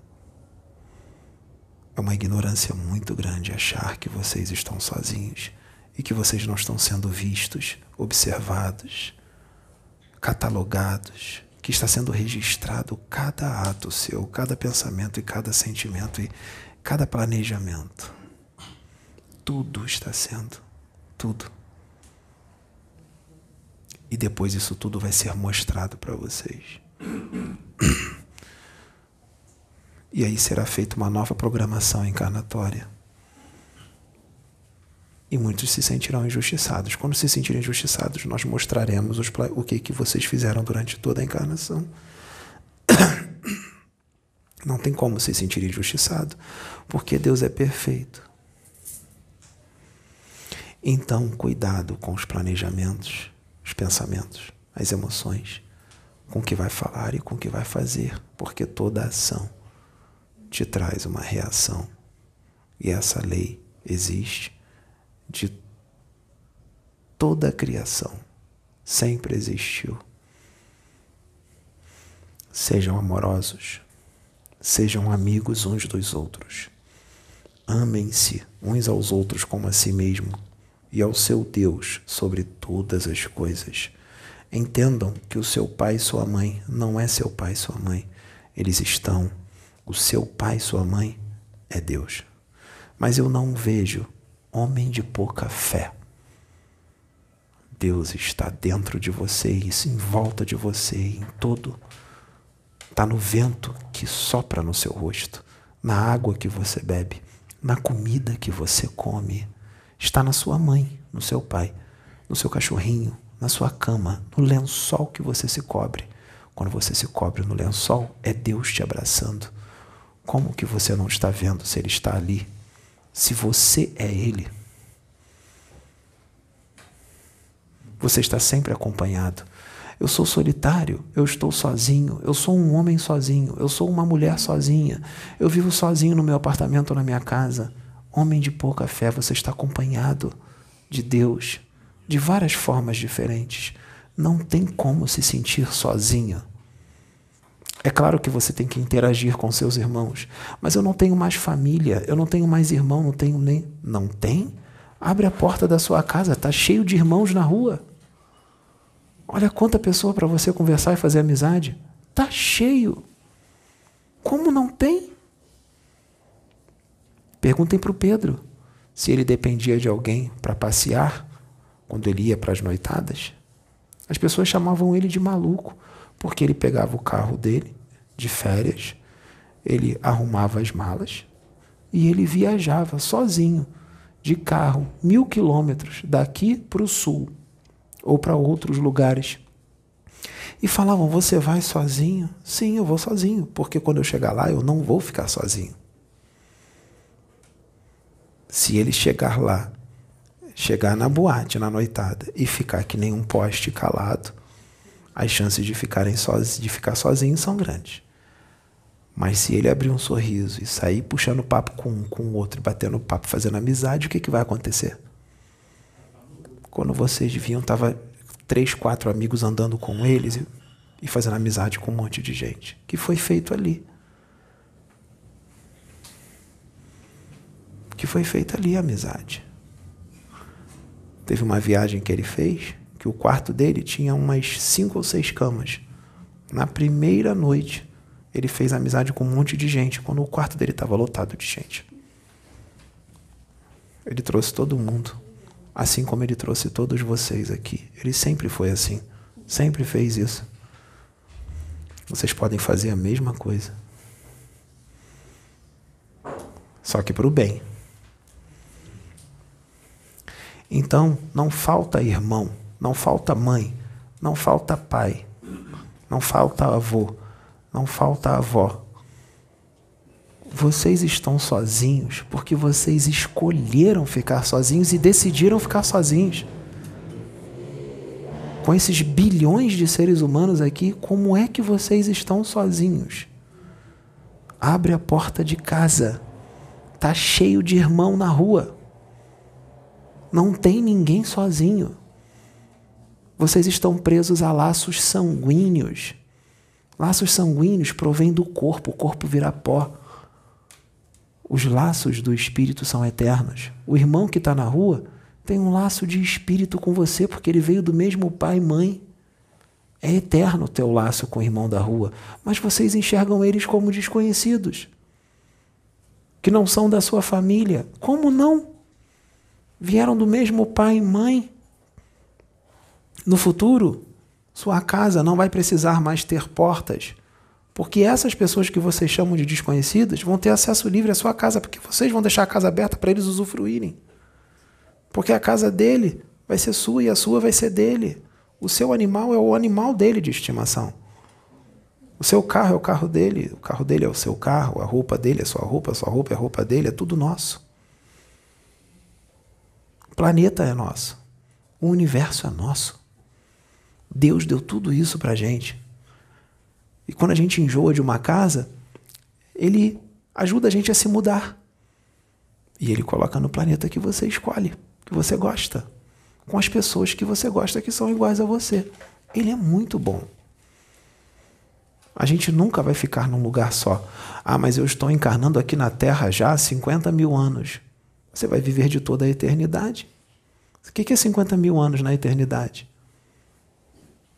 É uma ignorância muito grande achar que vocês estão sozinhos e que vocês não estão sendo vistos, observados, catalogados que está sendo registrado cada ato seu, cada pensamento e cada sentimento e cada planejamento. Tudo está sendo, tudo. E depois isso tudo vai ser mostrado para vocês. E aí será feita uma nova programação encarnatória. E muitos se sentirão injustiçados. Quando se sentirem injustiçados, nós mostraremos os, o que, que vocês fizeram durante toda a encarnação. [COUGHS] Não tem como se sentir injustiçado, porque Deus é perfeito. Então, cuidado com os planejamentos, os pensamentos, as emoções, com o que vai falar e com o que vai fazer, porque toda ação te traz uma reação. E essa lei existe de toda a criação, sempre existiu. Sejam amorosos, sejam amigos uns dos outros. Amem-se uns aos outros como a si mesmo e ao seu Deus sobre todas as coisas. Entendam que o seu pai e sua mãe não é seu pai e sua mãe. Eles estão. O seu pai e sua mãe é Deus. Mas eu não vejo homem de pouca fé. Deus está dentro de você, isso em volta de você, em todo. Está no vento que sopra no seu rosto, na água que você bebe, na comida que você come está na sua mãe, no seu pai, no seu cachorrinho, na sua cama, no lençol que você se cobre. Quando você se cobre no lençol, é Deus te abraçando. Como que você não está vendo se Ele está ali? Se você é Ele, você está sempre acompanhado. Eu sou solitário, eu estou sozinho, eu sou um homem sozinho, eu sou uma mulher sozinha, eu vivo sozinho no meu apartamento ou na minha casa. Homem de pouca fé, você está acompanhado de Deus de várias formas diferentes. Não tem como se sentir sozinho. É claro que você tem que interagir com seus irmãos, mas eu não tenho mais família, eu não tenho mais irmão, não tenho nem. Não tem? Abre a porta da sua casa, está cheio de irmãos na rua. Olha quanta pessoa para você conversar e fazer amizade. Está cheio. Como não tem? Perguntem para o Pedro se ele dependia de alguém para passear quando ele ia para as noitadas. As pessoas chamavam ele de maluco, porque ele pegava o carro dele de férias, ele arrumava as malas e ele viajava sozinho, de carro, mil quilômetros daqui para o sul ou para outros lugares. E falavam: Você vai sozinho? Sim, eu vou sozinho, porque quando eu chegar lá eu não vou ficar sozinho. Se ele chegar lá, chegar na boate, na noitada, e ficar que nem um poste calado, as chances de, ficarem soz, de ficar sozinho são grandes. Mas se ele abrir um sorriso e sair puxando papo com um, com o outro, batendo papo, fazendo amizade, o que, que vai acontecer? Quando vocês viam, tava três, quatro amigos andando com eles e, e fazendo amizade com um monte de gente. que foi feito ali? que foi feita ali a amizade. Teve uma viagem que ele fez que o quarto dele tinha umas cinco ou seis camas. Na primeira noite, ele fez amizade com um monte de gente, quando o quarto dele estava lotado de gente. Ele trouxe todo mundo, assim como ele trouxe todos vocês aqui. Ele sempre foi assim, sempre fez isso. Vocês podem fazer a mesma coisa. Só que para o bem. Então, não falta irmão, não falta mãe, não falta pai, não falta avô, não falta avó. Vocês estão sozinhos porque vocês escolheram ficar sozinhos e decidiram ficar sozinhos. Com esses bilhões de seres humanos aqui, como é que vocês estão sozinhos? Abre a porta de casa. Tá cheio de irmão na rua. Não tem ninguém sozinho. Vocês estão presos a laços sanguíneos. Laços sanguíneos provêm do corpo, o corpo vira pó. Os laços do espírito são eternos. O irmão que está na rua tem um laço de espírito com você, porque ele veio do mesmo pai e mãe. É eterno o teu laço com o irmão da rua, mas vocês enxergam eles como desconhecidos, que não são da sua família. Como não? vieram do mesmo pai e mãe. No futuro, sua casa não vai precisar mais ter portas, porque essas pessoas que vocês chamam de desconhecidas vão ter acesso livre à sua casa, porque vocês vão deixar a casa aberta para eles usufruírem. Porque a casa dele vai ser sua e a sua vai ser dele. O seu animal é o animal dele de estimação. O seu carro é o carro dele, o carro dele é o seu carro, a roupa dele é sua roupa, a sua roupa é a roupa dele, é tudo nosso. O planeta é nosso. O universo é nosso. Deus deu tudo isso para a gente. E quando a gente enjoa de uma casa, Ele ajuda a gente a se mudar. E Ele coloca no planeta que você escolhe, que você gosta, com as pessoas que você gosta que são iguais a você. Ele é muito bom. A gente nunca vai ficar num lugar só. Ah, mas eu estou encarnando aqui na Terra já há 50 mil anos. Você vai viver de toda a eternidade. O que é 50 mil anos na eternidade?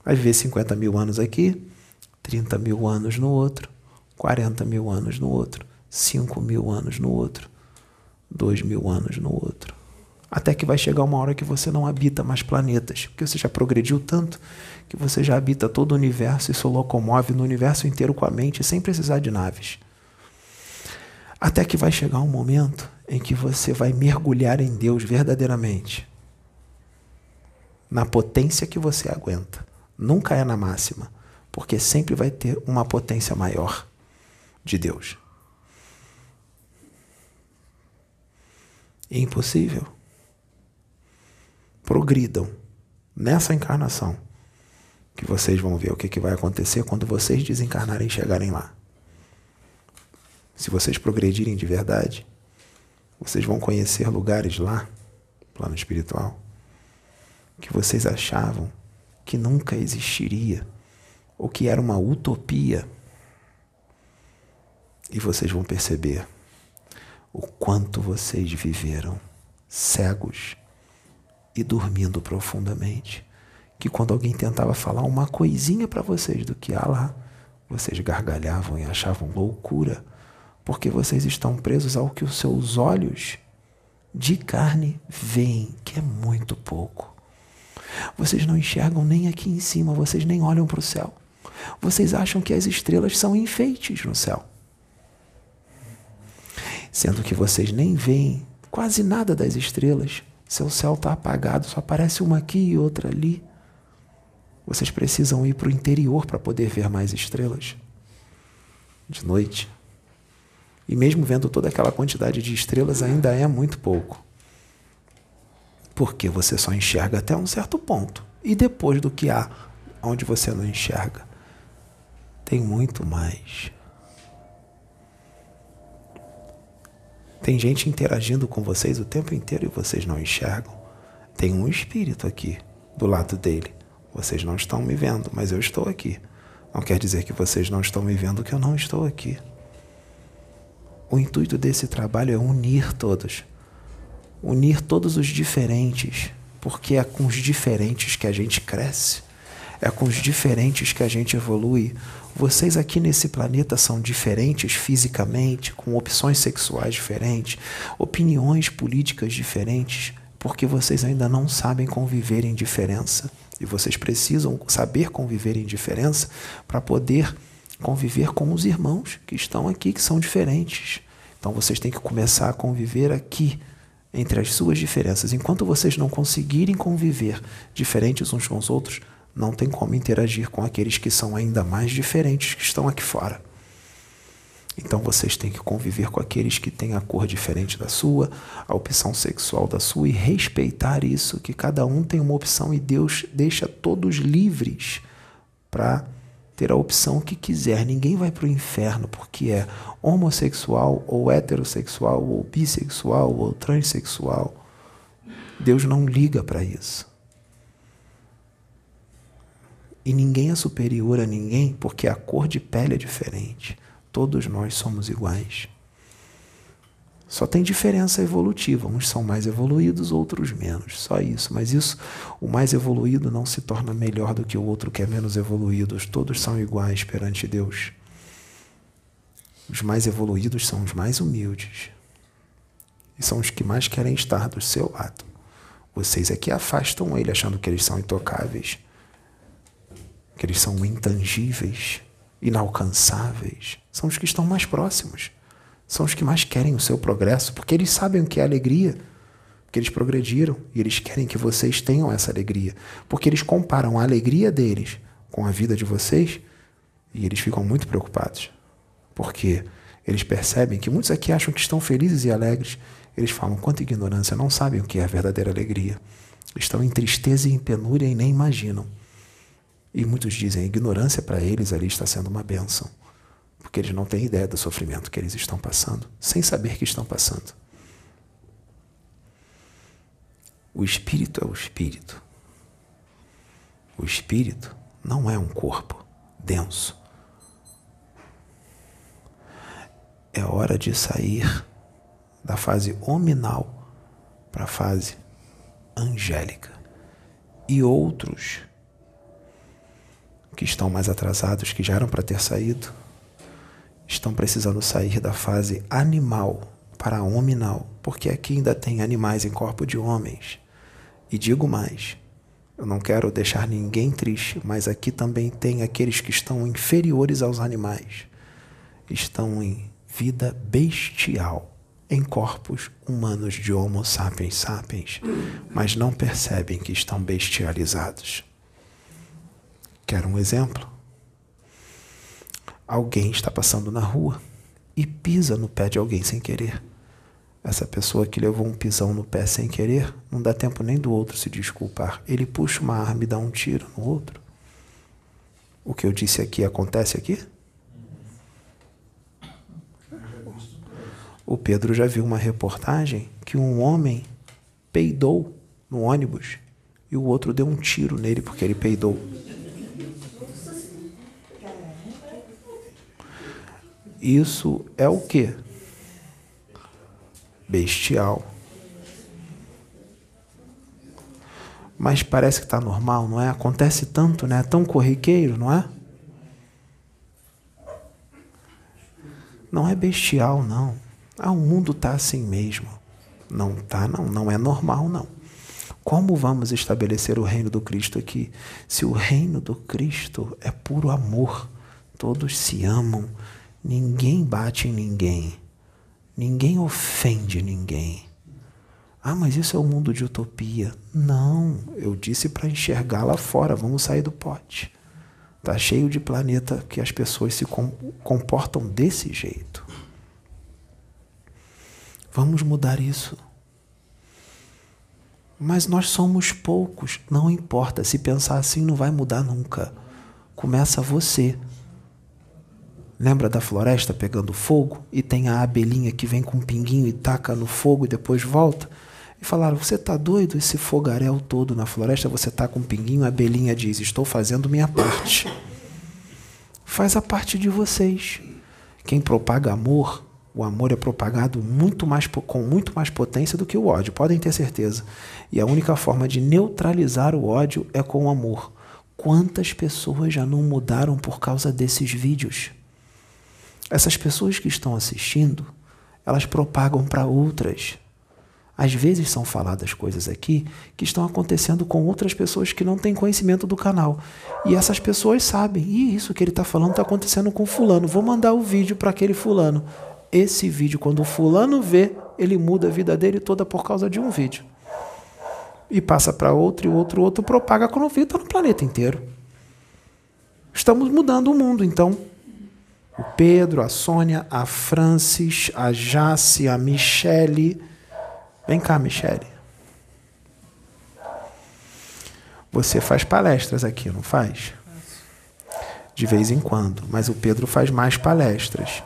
Vai viver 50 mil anos aqui, 30 mil anos no outro, 40 mil anos no outro, 5 mil anos no outro, 2 mil anos no outro. Até que vai chegar uma hora que você não habita mais planetas, porque você já progrediu tanto que você já habita todo o universo e se locomove no universo inteiro com a mente sem precisar de naves. Até que vai chegar um momento em que você vai mergulhar em Deus verdadeiramente, na potência que você aguenta. Nunca é na máxima, porque sempre vai ter uma potência maior de Deus. É impossível. Progridam nessa encarnação que vocês vão ver o que, que vai acontecer quando vocês desencarnarem e chegarem lá. Se vocês progredirem de verdade, vocês vão conhecer lugares lá, plano espiritual, que vocês achavam que nunca existiria ou que era uma utopia. E vocês vão perceber o quanto vocês viveram cegos e dormindo profundamente que quando alguém tentava falar uma coisinha para vocês do que há lá, vocês gargalhavam e achavam loucura, porque vocês estão presos ao que os seus olhos de carne veem, que é muito pouco. Vocês não enxergam nem aqui em cima, vocês nem olham para o céu. Vocês acham que as estrelas são enfeites no céu. Sendo que vocês nem veem quase nada das estrelas. Seu céu está apagado, só aparece uma aqui e outra ali. Vocês precisam ir para o interior para poder ver mais estrelas. De noite. E mesmo vendo toda aquela quantidade de estrelas, ainda é muito pouco. Porque você só enxerga até um certo ponto. E depois do que há, onde você não enxerga, tem muito mais. Tem gente interagindo com vocês o tempo inteiro e vocês não enxergam. Tem um espírito aqui do lado dele vocês não estão me vendo, mas eu estou aqui. Não quer dizer que vocês não estão me vendo que eu não estou aqui. O intuito desse trabalho é unir todos. Unir todos os diferentes, porque é com os diferentes que a gente cresce. É com os diferentes que a gente evolui. Vocês aqui nesse planeta são diferentes fisicamente, com opções sexuais diferentes, opiniões políticas diferentes, porque vocês ainda não sabem conviver em diferença. E vocês precisam saber conviver em diferença para poder conviver com os irmãos que estão aqui, que são diferentes. Então vocês têm que começar a conviver aqui, entre as suas diferenças. Enquanto vocês não conseguirem conviver diferentes uns com os outros, não tem como interagir com aqueles que são ainda mais diferentes que estão aqui fora. Então vocês têm que conviver com aqueles que têm a cor diferente da sua, a opção sexual da sua e respeitar isso, que cada um tem uma opção e Deus deixa todos livres para ter a opção que quiser. Ninguém vai para o inferno porque é homossexual ou heterossexual ou bissexual ou transexual. Deus não liga para isso. E ninguém é superior a ninguém porque a cor de pele é diferente. Todos nós somos iguais. Só tem diferença evolutiva. Uns são mais evoluídos, outros menos. Só isso. Mas isso, o mais evoluído não se torna melhor do que o outro que é menos evoluído. Todos são iguais perante Deus. Os mais evoluídos são os mais humildes. E são os que mais querem estar do seu lado. Vocês é que afastam ele achando que eles são intocáveis, que eles são intangíveis inalcançáveis, são os que estão mais próximos. São os que mais querem o seu progresso, porque eles sabem o que é alegria, porque eles progrediram e eles querem que vocês tenham essa alegria, porque eles comparam a alegria deles com a vida de vocês e eles ficam muito preocupados, porque Eles percebem que muitos aqui acham que estão felizes e alegres. Eles falam, quanta ignorância, não sabem o que é a verdadeira alegria. Estão em tristeza e em penúria e nem imaginam. E muitos dizem, ignorância para eles ali está sendo uma bênção, porque eles não têm ideia do sofrimento que eles estão passando, sem saber que estão passando. O espírito é o espírito. O espírito não é um corpo denso. É hora de sair da fase hominal para a fase angélica. E outros que estão mais atrasados, que já eram para ter saído, estão precisando sair da fase animal para a hominal, porque aqui ainda tem animais em corpo de homens. E digo mais, eu não quero deixar ninguém triste, mas aqui também tem aqueles que estão inferiores aos animais. Estão em vida bestial, em corpos humanos de Homo sapiens sapiens, mas não percebem que estão bestializados. Quero um exemplo? Alguém está passando na rua e pisa no pé de alguém sem querer. Essa pessoa que levou um pisão no pé sem querer, não dá tempo nem do outro se desculpar. Ele puxa uma arma e dá um tiro no outro. O que eu disse aqui acontece aqui? O Pedro já viu uma reportagem que um homem peidou no ônibus e o outro deu um tiro nele porque ele peidou. Isso é o que? bestial. Mas parece que está normal, não é? Acontece tanto, né? É tão corriqueiro, não é? Não é bestial, não. Ah, o mundo está assim mesmo. Não tá, não. Não é normal, não. Como vamos estabelecer o reino do Cristo aqui? Se o reino do Cristo é puro amor, todos se amam, ninguém bate em ninguém. Ninguém ofende ninguém. Ah, mas isso é um mundo de utopia. Não, eu disse para enxergar lá fora, vamos sair do pote. Tá cheio de planeta que as pessoas se comportam desse jeito. Vamos mudar isso. Mas nós somos poucos, não importa. Se pensar assim, não vai mudar nunca. Começa você. Lembra da floresta pegando fogo? E tem a abelhinha que vem com um pinguinho e taca no fogo e depois volta? E falaram: Você está doido? Esse fogaréu todo na floresta, você está com um pinguinho. A abelhinha diz: Estou fazendo minha parte. Faz a parte de vocês. Quem propaga amor, o amor é propagado muito mais, com muito mais potência do que o ódio, podem ter certeza. E a única forma de neutralizar o ódio é com o amor. Quantas pessoas já não mudaram por causa desses vídeos? Essas pessoas que estão assistindo, elas propagam para outras. Às vezes são faladas coisas aqui que estão acontecendo com outras pessoas que não têm conhecimento do canal. E essas pessoas sabem, e isso que ele está falando está acontecendo com fulano. Vou mandar o vídeo para aquele fulano. Esse vídeo, quando o fulano vê, ele muda a vida dele toda por causa de um vídeo. E passa para outro, e outro, outro, propaga vê, está no planeta inteiro. Estamos mudando o mundo, então o Pedro, a Sônia, a Francis, a Jace, a Michele. Vem cá, Michele. Você faz palestras aqui, não faz? De vez em quando. Mas o Pedro faz mais palestras.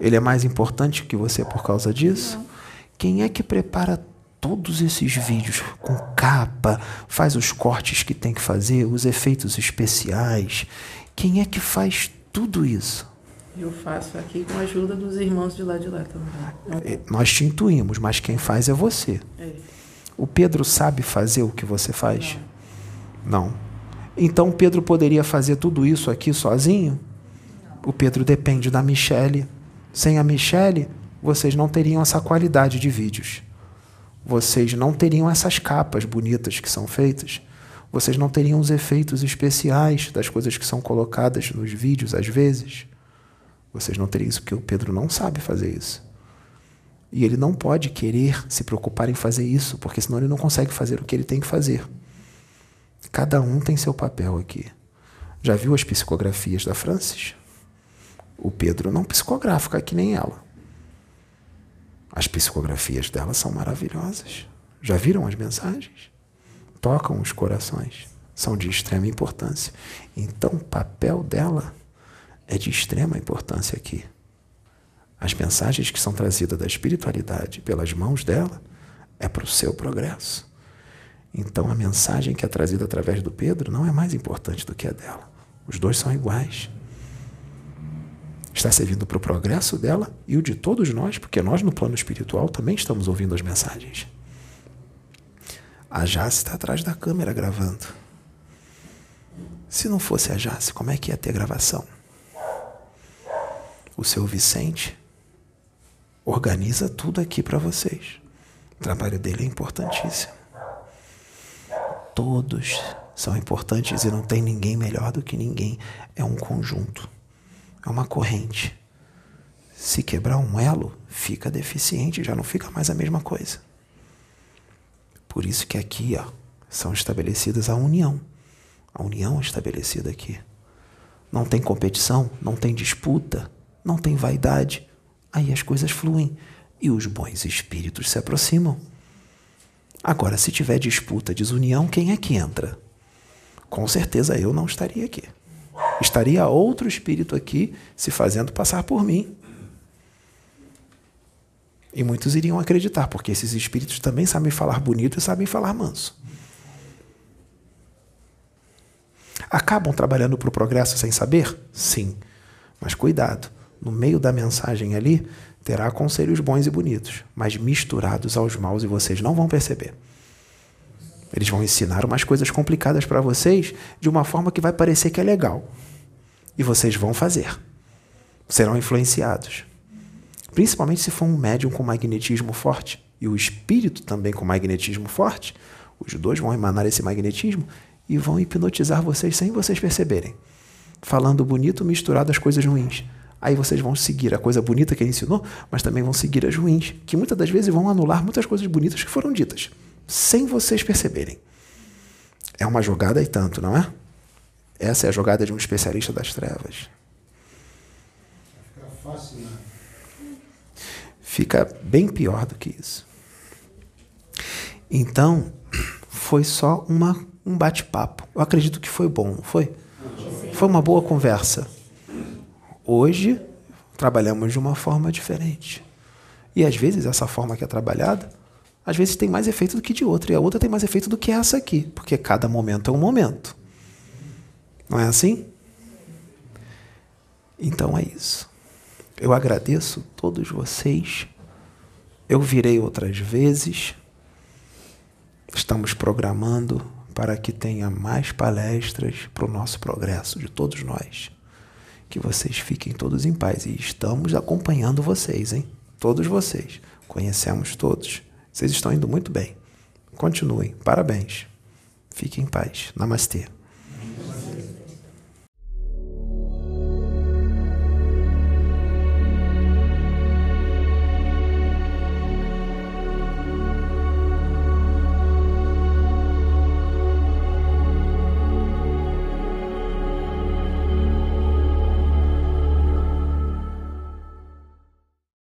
Ele é mais importante que você por causa disso? Não. Quem é que prepara todos esses vídeos com capa, faz os cortes que tem que fazer, os efeitos especiais? Quem é que faz tudo isso? Eu faço aqui com a ajuda dos irmãos de lá de lá também. É, nós te intuímos, mas quem faz é você. É. O Pedro sabe fazer o que você faz? Não. Não. Então Pedro poderia fazer tudo isso aqui sozinho? Não. O Pedro depende da Michele. Sem a Michele, vocês não teriam essa qualidade de vídeos. Vocês não teriam essas capas bonitas que são feitas. Vocês não teriam os efeitos especiais das coisas que são colocadas nos vídeos às vezes. Vocês não teriam isso porque o Pedro não sabe fazer isso. E ele não pode querer se preocupar em fazer isso, porque senão ele não consegue fazer o que ele tem que fazer. Cada um tem seu papel aqui. Já viu as psicografias da Francis? O Pedro não psicografa que nem ela. As psicografias dela são maravilhosas. Já viram as mensagens? Tocam os corações. São de extrema importância. Então, o papel dela é de extrema importância aqui. As mensagens que são trazidas da espiritualidade pelas mãos dela é para o seu progresso. Então, a mensagem que é trazida através do Pedro não é mais importante do que a dela. Os dois são iguais. Está servindo para o progresso dela e o de todos nós, porque nós, no plano espiritual, também estamos ouvindo as mensagens. A Jace está atrás da câmera gravando. Se não fosse a Jace, como é que ia ter gravação? O seu Vicente organiza tudo aqui para vocês. O trabalho dele é importantíssimo. Todos são importantes e não tem ninguém melhor do que ninguém. É um conjunto, é uma corrente. Se quebrar um elo, fica deficiente, já não fica mais a mesma coisa. Por isso que aqui ó, são estabelecidas a união. A união é estabelecida aqui. Não tem competição, não tem disputa, não tem vaidade. Aí as coisas fluem e os bons espíritos se aproximam. Agora, se tiver disputa, desunião, quem é que entra? Com certeza eu não estaria aqui. Estaria outro espírito aqui se fazendo passar por mim. E muitos iriam acreditar, porque esses espíritos também sabem falar bonito e sabem falar manso. Acabam trabalhando para o progresso sem saber? Sim. Mas cuidado, no meio da mensagem ali terá conselhos bons e bonitos, mas misturados aos maus e vocês não vão perceber. Eles vão ensinar umas coisas complicadas para vocês de uma forma que vai parecer que é legal. E vocês vão fazer. Serão influenciados. Principalmente se for um médium com magnetismo forte e o espírito também com magnetismo forte, os dois vão emanar esse magnetismo e vão hipnotizar vocês sem vocês perceberem. Falando bonito misturado às coisas ruins. Aí vocês vão seguir a coisa bonita que ele ensinou, mas também vão seguir as ruins, que muitas das vezes vão anular muitas coisas bonitas que foram ditas, sem vocês perceberem. É uma jogada e tanto, não é? Essa é a jogada de um especialista das trevas. Fica fácil, né? fica bem pior do que isso. Então, foi só uma, um bate-papo. Eu acredito que foi bom, não foi? Foi uma boa conversa. Hoje, trabalhamos de uma forma diferente. E às vezes, essa forma que é trabalhada, às vezes tem mais efeito do que de outra. E a outra tem mais efeito do que essa aqui. Porque cada momento é um momento. Não é assim? Então é isso. Eu agradeço todos vocês. Eu virei outras vezes. Estamos programando para que tenha mais palestras para o nosso progresso de todos nós. Que vocês fiquem todos em paz. E estamos acompanhando vocês, hein? Todos vocês. Conhecemos todos. Vocês estão indo muito bem. Continuem. Parabéns. Fiquem em paz. Namastê.